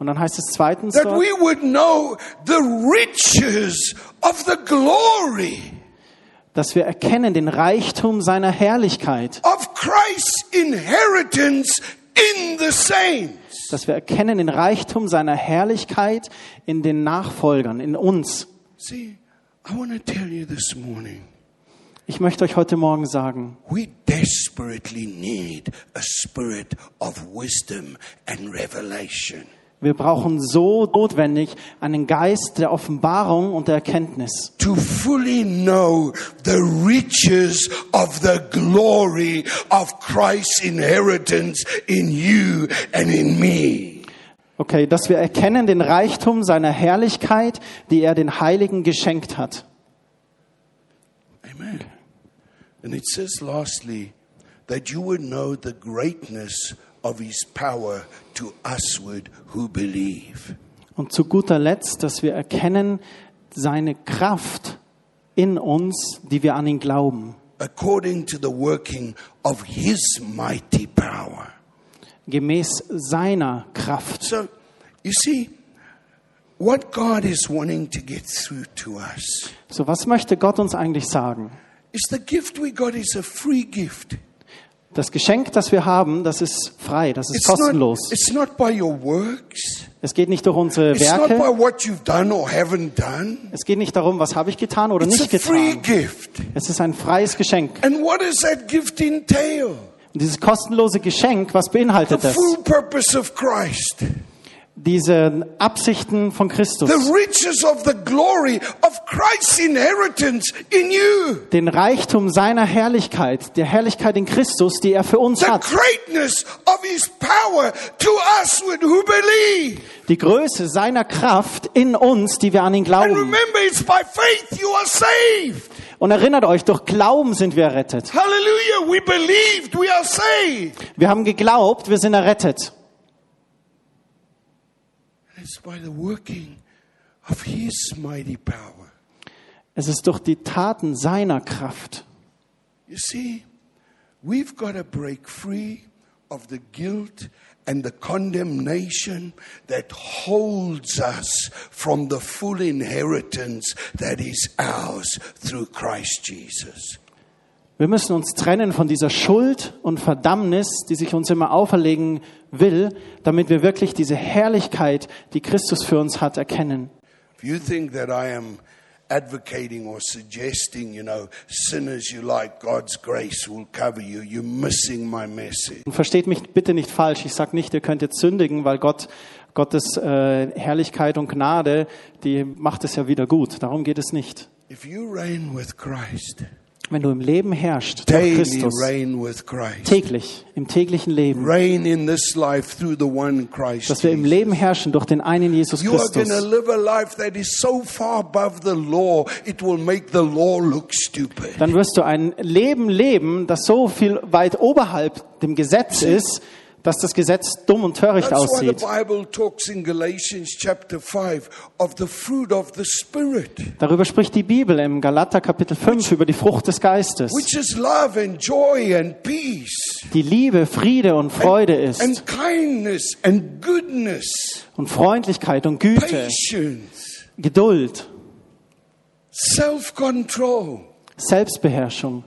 [SPEAKER 2] Und dann heißt es zweitens dort,
[SPEAKER 1] we would know the riches of the glory
[SPEAKER 2] dass wir erkennen den Reichtum seiner Herrlichkeit,
[SPEAKER 1] of Christ's inheritance.
[SPEAKER 2] Dass wir erkennen den Reichtum seiner Herrlichkeit in den Nachfolgern, in uns.
[SPEAKER 1] See, I want to tell you this morning.
[SPEAKER 2] Ich möchte euch heute Morgen sagen,
[SPEAKER 1] We
[SPEAKER 2] wir brauchen so notwendig einen Geist der Offenbarung und der Erkenntnis,
[SPEAKER 1] to fully know the riches of the glory of Christ's inheritance in you and in me.
[SPEAKER 2] Okay, dass wir erkennen den Reichtum seiner Herrlichkeit, die er den Heiligen geschenkt hat.
[SPEAKER 1] Amen. And it says, lastly, that you would know the greatness of his power to usward who believe.
[SPEAKER 2] Und zu guter Letzt, dass wir erkennen seine Kraft in uns, die wir an ihn glauben,
[SPEAKER 1] According to the working of his mighty power.
[SPEAKER 2] gemäß seiner Kraft.
[SPEAKER 1] So, you see, what God is wanting to get through to us
[SPEAKER 2] So was möchte Gott uns eigentlich sagen?
[SPEAKER 1] is the gift we got is a free gift.
[SPEAKER 2] Das Geschenk, das wir haben, das ist frei, das ist kostenlos.
[SPEAKER 1] it's not by your works.
[SPEAKER 2] Es geht nicht durch unsere
[SPEAKER 1] It's not by
[SPEAKER 2] Werke,
[SPEAKER 1] what you've done or haven't done.
[SPEAKER 2] es geht nicht darum, was habe ich getan oder
[SPEAKER 1] It's
[SPEAKER 2] nicht
[SPEAKER 1] a free
[SPEAKER 2] getan.
[SPEAKER 1] gift.
[SPEAKER 2] Es ist ein freies Geschenk.
[SPEAKER 1] And what does that gift entail?
[SPEAKER 2] Und dieses kostenlose Geschenk, was beinhaltet das? Diese Absichten von Christus.
[SPEAKER 1] The riches of the glory of Christ's inheritance in you.
[SPEAKER 2] Den Reichtum seiner Herrlichkeit, der Herrlichkeit in Christus, die er für uns
[SPEAKER 1] The
[SPEAKER 2] hat.
[SPEAKER 1] greatness of his power to us who believe.
[SPEAKER 2] Die Größe seiner Kraft in uns, die wir an ihn
[SPEAKER 1] And
[SPEAKER 2] glauben.
[SPEAKER 1] remember, it's by faith you are saved.
[SPEAKER 2] Und erinnert euch, durch Glauben sind wir errettet.
[SPEAKER 1] Hallelujah. We believed we are saved.
[SPEAKER 2] Wir haben geglaubt, wir sind errettet.
[SPEAKER 1] It's by the working of his mighty power.
[SPEAKER 2] Es ist durch die Taten seiner Kraft.
[SPEAKER 1] You see, we've got to break free of the guilt and the condemnation that holds us from the full inheritance that is ours through Christ Jesus.
[SPEAKER 2] Wir müssen uns trennen von dieser Schuld und Verdammnis, die sich uns immer auferlegen will, damit wir wirklich diese Herrlichkeit, die Christus für uns hat, erkennen.
[SPEAKER 1] If you think that I am advocating or suggesting, you know, sin as you like, God's grace will cover you, you're missing my message.
[SPEAKER 2] Und versteht mich bitte nicht falsch. Ich sage nicht, ihr könnt jetzt sündigen, weil Gott Gottes äh, Herrlichkeit und Gnade, die macht es ja wieder gut. Darum geht es nicht.
[SPEAKER 1] If you reign with Christ,
[SPEAKER 2] Wenn du im Leben herrschst durch Christus, täglich, im täglichen Leben,
[SPEAKER 1] reign in this life through the one Christ.
[SPEAKER 2] dass wir im. Leben herrschen durch den einen Jesus Christus, dann wirst du ein Leben leben, das so viel weit oberhalb dem Gesetz ist, dass das Gesetz dumm und töricht aussieht.
[SPEAKER 1] Bible talks in Galatians chapter 5 of the fruit of the Spirit,
[SPEAKER 2] Darüber spricht die Bibel im Galater Kapitel 5 über die Frucht des Geistes,
[SPEAKER 1] which is love and joy and peace
[SPEAKER 2] die Liebe, Friede und Freude ist
[SPEAKER 1] and kindness and goodness,
[SPEAKER 2] und Freundlichkeit und Güte,
[SPEAKER 1] patience,
[SPEAKER 2] Geduld, Selbstbeherrschung,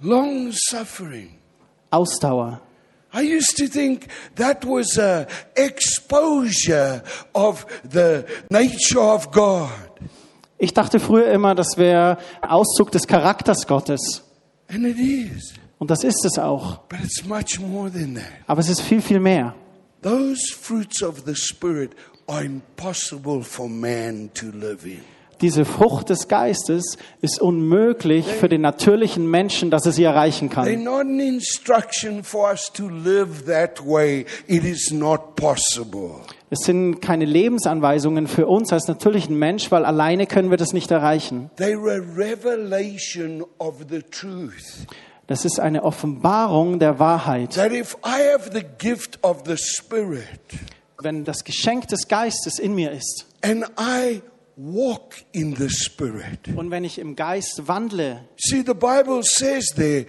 [SPEAKER 1] long suffering.
[SPEAKER 2] Ausdauer.
[SPEAKER 1] I used to think that was a exposure of the nature of God.
[SPEAKER 2] Ich dachte früher immer, das wäre Auszug des Charakters Gottes.
[SPEAKER 1] And it is.
[SPEAKER 2] Und das ist es auch.
[SPEAKER 1] But it's much more than that.
[SPEAKER 2] Aber es ist viel, viel mehr.
[SPEAKER 1] Those fruits of the Spirit are impossible for man to live in.
[SPEAKER 2] Diese Frucht des Geistes ist unmöglich für den natürlichen Menschen, dass er sie erreichen kann. Es sind keine Lebensanweisungen für uns als natürlichen Mensch, weil alleine können wir das nicht erreichen.
[SPEAKER 1] They're a revelation of the truth.
[SPEAKER 2] Das ist eine Offenbarung der Wahrheit.
[SPEAKER 1] That if I have the gift of the Spirit
[SPEAKER 2] Wenn das Geschenk des Geistes in mir ist
[SPEAKER 1] and I walk in the Spirit.
[SPEAKER 2] und wenn ich im Geist wandle,
[SPEAKER 1] See, the Bible says there,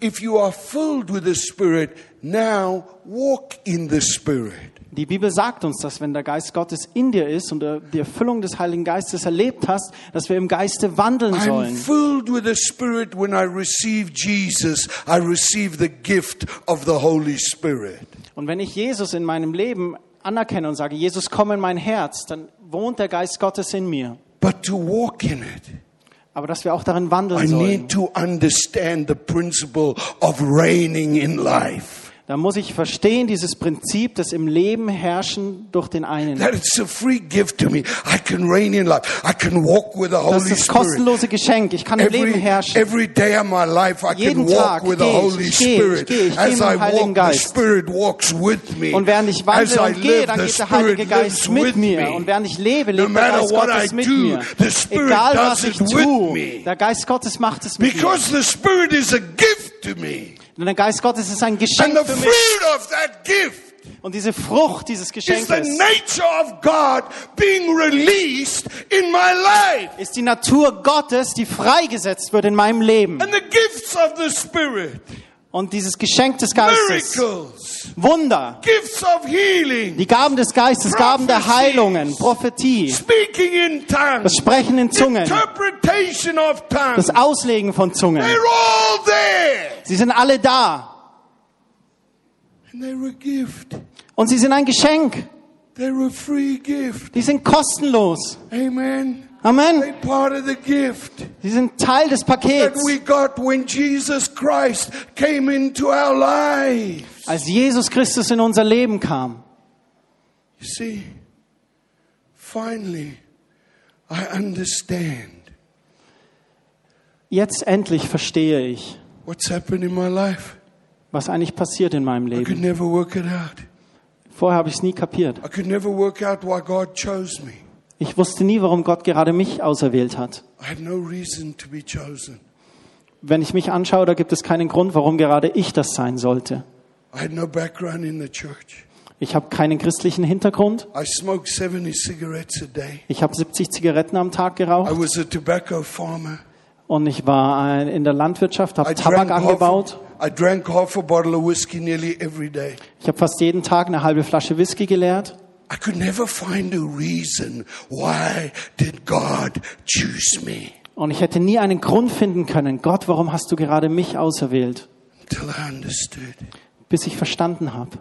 [SPEAKER 1] if you are filled with the Spirit, now walk in the Spirit.
[SPEAKER 2] die Bibel sagt uns, dass wenn der Geist Gottes in dir ist und du die Erfüllung des Heiligen Geistes erlebt hast, dass wir im Geiste wandeln sollen.
[SPEAKER 1] filled with the Spirit when I receive Jesus. I receive the gift of the Holy Spirit.
[SPEAKER 2] Und wenn ich Jesus in meinem Leben anerkenne und sage, Jesus, komm in mein Herz, dann wohnt der Geist Gottes in mir.
[SPEAKER 1] But to walk in it,
[SPEAKER 2] Aber dass wir auch darin
[SPEAKER 1] I
[SPEAKER 2] wandeln sollen.
[SPEAKER 1] need to understand the principle of reigning in life.
[SPEAKER 2] Da muss ich verstehen, dieses Prinzip, das im Leben herrschen durch den einen.
[SPEAKER 1] That it's a free gift to me. I can reign in life. I can walk with the
[SPEAKER 2] Das
[SPEAKER 1] Holy
[SPEAKER 2] ist das
[SPEAKER 1] Spirit.
[SPEAKER 2] kostenlose Geschenk. Ich kann im Leben
[SPEAKER 1] Every,
[SPEAKER 2] herrschen.
[SPEAKER 1] every day of my life, I
[SPEAKER 2] Jeden
[SPEAKER 1] can walk
[SPEAKER 2] Tag
[SPEAKER 1] with the
[SPEAKER 2] ich,
[SPEAKER 1] Holy
[SPEAKER 2] ich gehe,
[SPEAKER 1] Spirit.
[SPEAKER 2] ich gehe, ich gehe
[SPEAKER 1] As
[SPEAKER 2] mit
[SPEAKER 1] I
[SPEAKER 2] dem Heiligen
[SPEAKER 1] walk, the
[SPEAKER 2] Geist.
[SPEAKER 1] Spirit walks with me.
[SPEAKER 2] Und während ich
[SPEAKER 1] As
[SPEAKER 2] wandle und gehe,
[SPEAKER 1] live,
[SPEAKER 2] dann
[SPEAKER 1] the
[SPEAKER 2] geht der Heilige
[SPEAKER 1] Spirit
[SPEAKER 2] Geist mit mir. Und während ich lebe,
[SPEAKER 1] No
[SPEAKER 2] lebt der
[SPEAKER 1] matter
[SPEAKER 2] Geist
[SPEAKER 1] what
[SPEAKER 2] Gottes
[SPEAKER 1] I
[SPEAKER 2] mit
[SPEAKER 1] do,
[SPEAKER 2] mir.
[SPEAKER 1] the Spirit
[SPEAKER 2] Egal was ich tue, der Geist Gottes macht es mit mir.
[SPEAKER 1] Because the Spirit is a gift to me.
[SPEAKER 2] Denn der Geist Gottes ist ein
[SPEAKER 1] And
[SPEAKER 2] Geschenk
[SPEAKER 1] the
[SPEAKER 2] für mich.
[SPEAKER 1] fruit of that gift
[SPEAKER 2] Und diese Frucht dieses Geschenkes
[SPEAKER 1] nature of God being released in my life.
[SPEAKER 2] ist die Natur Gottes, die freigesetzt wird in meinem Leben. Und dieses Geschenk des Geistes,
[SPEAKER 1] Miracles.
[SPEAKER 2] Wunder,
[SPEAKER 1] healing.
[SPEAKER 2] die Gaben des Geistes, Gaben der Heilungen, Prophetie,
[SPEAKER 1] Speaking in tongues.
[SPEAKER 2] das Sprechen in Zungen,
[SPEAKER 1] tongues.
[SPEAKER 2] das Auslegen von Zungen. Sie sind alle da. Und sie sind ein Geschenk. Die sind kostenlos.
[SPEAKER 1] Amen.
[SPEAKER 2] Amen. Sie sind Teil des
[SPEAKER 1] that
[SPEAKER 2] Pakets.
[SPEAKER 1] we got when Jesus Christ came into our lives.
[SPEAKER 2] Als Jesus Christus in unser Leben kam.
[SPEAKER 1] You see, finally, I understand
[SPEAKER 2] Jetzt endlich verstehe ich,
[SPEAKER 1] what's happened in my life.
[SPEAKER 2] was eigentlich passiert in meinem
[SPEAKER 1] I could
[SPEAKER 2] Leben.
[SPEAKER 1] never work it out.
[SPEAKER 2] Vorher habe ich es nie kapiert. Ich wusste nie, warum Gott gerade mich auserwählt hat.
[SPEAKER 1] I had no reason to be chosen.
[SPEAKER 2] Wenn ich mich anschaue, da gibt es keinen Grund, warum gerade ich das sein sollte.
[SPEAKER 1] I had no background in the church.
[SPEAKER 2] Ich habe keinen christlichen Hintergrund.
[SPEAKER 1] I smoked 70 cigarettes a day.
[SPEAKER 2] Ich habe 70 Zigaretten am Tag
[SPEAKER 1] I
[SPEAKER 2] geraucht
[SPEAKER 1] was a tobacco farmer.
[SPEAKER 2] und ich war in der Landwirtschaft, habe Tabak angebaut. Ich habe fast jeden Tag eine halbe Flasche Whisky geleert.
[SPEAKER 1] I could never find a reason why did God choose me
[SPEAKER 2] Und ich hätte nie einen Grund finden können, Gott, warum hast du gerade mich auserwählt?
[SPEAKER 1] until I understood
[SPEAKER 2] Bis ich verstanden habe,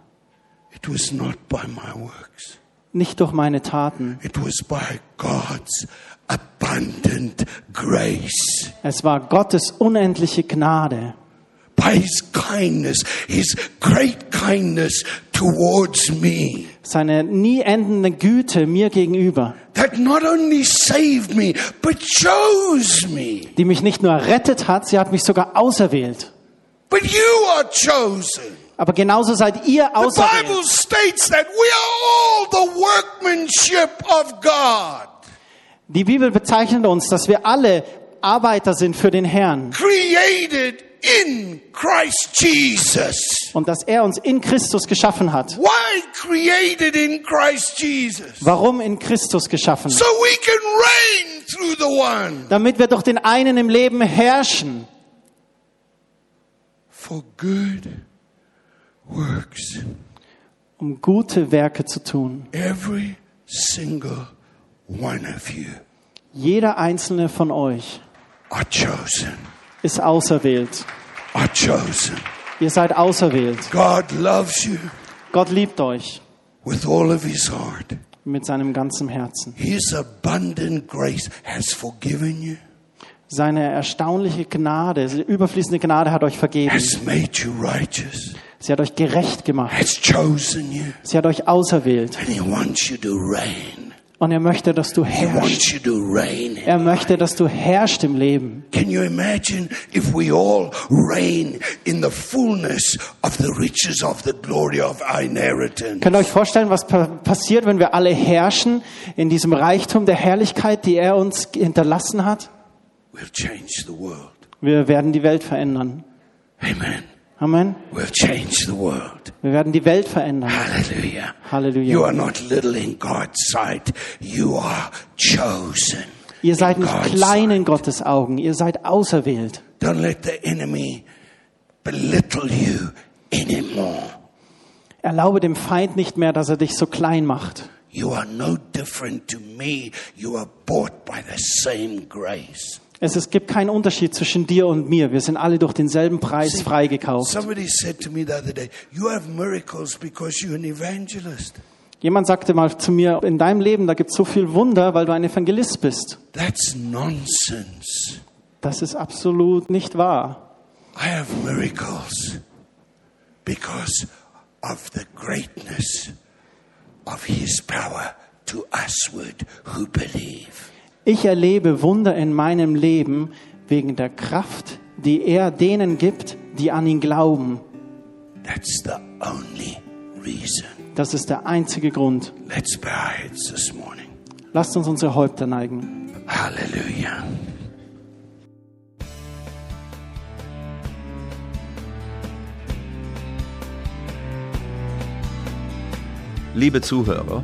[SPEAKER 1] it was not by my works.
[SPEAKER 2] nicht durch meine Taten,
[SPEAKER 1] It was by God's abundant grace.
[SPEAKER 2] es war Gottes unendliche Gnade,
[SPEAKER 1] By his kindness, his great kindness towards me.
[SPEAKER 2] seine nie endende Güte mir gegenüber,
[SPEAKER 1] That not only saved me, but chose me.
[SPEAKER 2] die mich nicht nur rettet hat, sie hat mich sogar auserwählt.
[SPEAKER 1] But you are chosen.
[SPEAKER 2] Aber genauso seid ihr
[SPEAKER 1] The Bible
[SPEAKER 2] auserwählt.
[SPEAKER 1] states that we are all the workmanship of God,
[SPEAKER 2] Die Bibel bezeichnet uns, dass wir alle Arbeiter sind für den Herrn
[SPEAKER 1] created in Christ Jesus.
[SPEAKER 2] und dass er uns in Christus geschaffen hat.
[SPEAKER 1] Why created in Christ Jesus?
[SPEAKER 2] Warum in Christus geschaffen?
[SPEAKER 1] So we can reign through the one
[SPEAKER 2] Damit wir durch den einen im Leben herrschen,
[SPEAKER 1] for good works.
[SPEAKER 2] um gute Werke zu tun.
[SPEAKER 1] Every single one of you
[SPEAKER 2] Jeder einzelne von euch
[SPEAKER 1] are chosen.
[SPEAKER 2] Ist auserwählt.
[SPEAKER 1] Are chosen.
[SPEAKER 2] Ihr seid auserwählt.
[SPEAKER 1] God loves you
[SPEAKER 2] Gott liebt euch
[SPEAKER 1] with all of his heart.
[SPEAKER 2] mit seinem ganzen Herzen.
[SPEAKER 1] His abundant grace has forgiven you.
[SPEAKER 2] Seine erstaunliche Gnade, seine überfließende Gnade hat euch vergeben.
[SPEAKER 1] has made you righteous,
[SPEAKER 2] Sie hat euch gerecht gemacht.
[SPEAKER 1] has chosen you,
[SPEAKER 2] Sie hat euch auserwählt.
[SPEAKER 1] and He wants you to reign.
[SPEAKER 2] Und er möchte, dass du
[SPEAKER 1] He
[SPEAKER 2] herrschst. Er möchte, dass du herrschst im Leben.
[SPEAKER 1] Can you imagine if we all reign in the fullness of the riches of the glory of our inheritance?
[SPEAKER 2] Könnt ihr euch vorstellen, was pa passiert, wenn wir alle herrschen in diesem Reichtum der Herrlichkeit, die er uns hinterlassen hat?
[SPEAKER 1] We'll change the world.
[SPEAKER 2] Wir werden die Welt verändern.
[SPEAKER 1] Amen.
[SPEAKER 2] Amen.
[SPEAKER 1] We'll change the world.
[SPEAKER 2] Wir werden die Welt verändern.
[SPEAKER 1] Hallelujah.
[SPEAKER 2] Halleluja.
[SPEAKER 1] You are not little in God's sight. You are chosen.
[SPEAKER 2] Ihr seid nicht
[SPEAKER 1] God's
[SPEAKER 2] klein
[SPEAKER 1] sight.
[SPEAKER 2] in Gottes Augen, ihr seid auserwählt.
[SPEAKER 1] Don't let the enemy belittle you anymore.
[SPEAKER 2] Erlaube dem Feind nicht mehr, dass er dich so klein macht.
[SPEAKER 1] You are no different to me. You are bought by the same grace.
[SPEAKER 2] Es, es gibt keinen Unterschied zwischen dir und mir. Wir sind alle durch denselben Preis freigekauft.
[SPEAKER 1] Somebody said to me the other day, You have miracles because you're an evangelist.
[SPEAKER 2] Jemand sagte mal zu mir, in deinem Leben, da gibt es so viel Wunder, weil du ein Evangelist bist.
[SPEAKER 1] That's nonsense.
[SPEAKER 2] Das ist absolut nicht wahr.
[SPEAKER 1] I have miracles because of the greatness of His power to usward who believe.
[SPEAKER 2] Ich erlebe Wunder in meinem Leben wegen der Kraft, die er denen gibt, die an ihn glauben.
[SPEAKER 1] That's the only reason.
[SPEAKER 2] Das ist der einzige Grund.
[SPEAKER 1] Let's bow our heads this morning.
[SPEAKER 2] Lasst uns unsere Häupter neigen.
[SPEAKER 1] Hallelujah.
[SPEAKER 3] Liebe Zuhörer,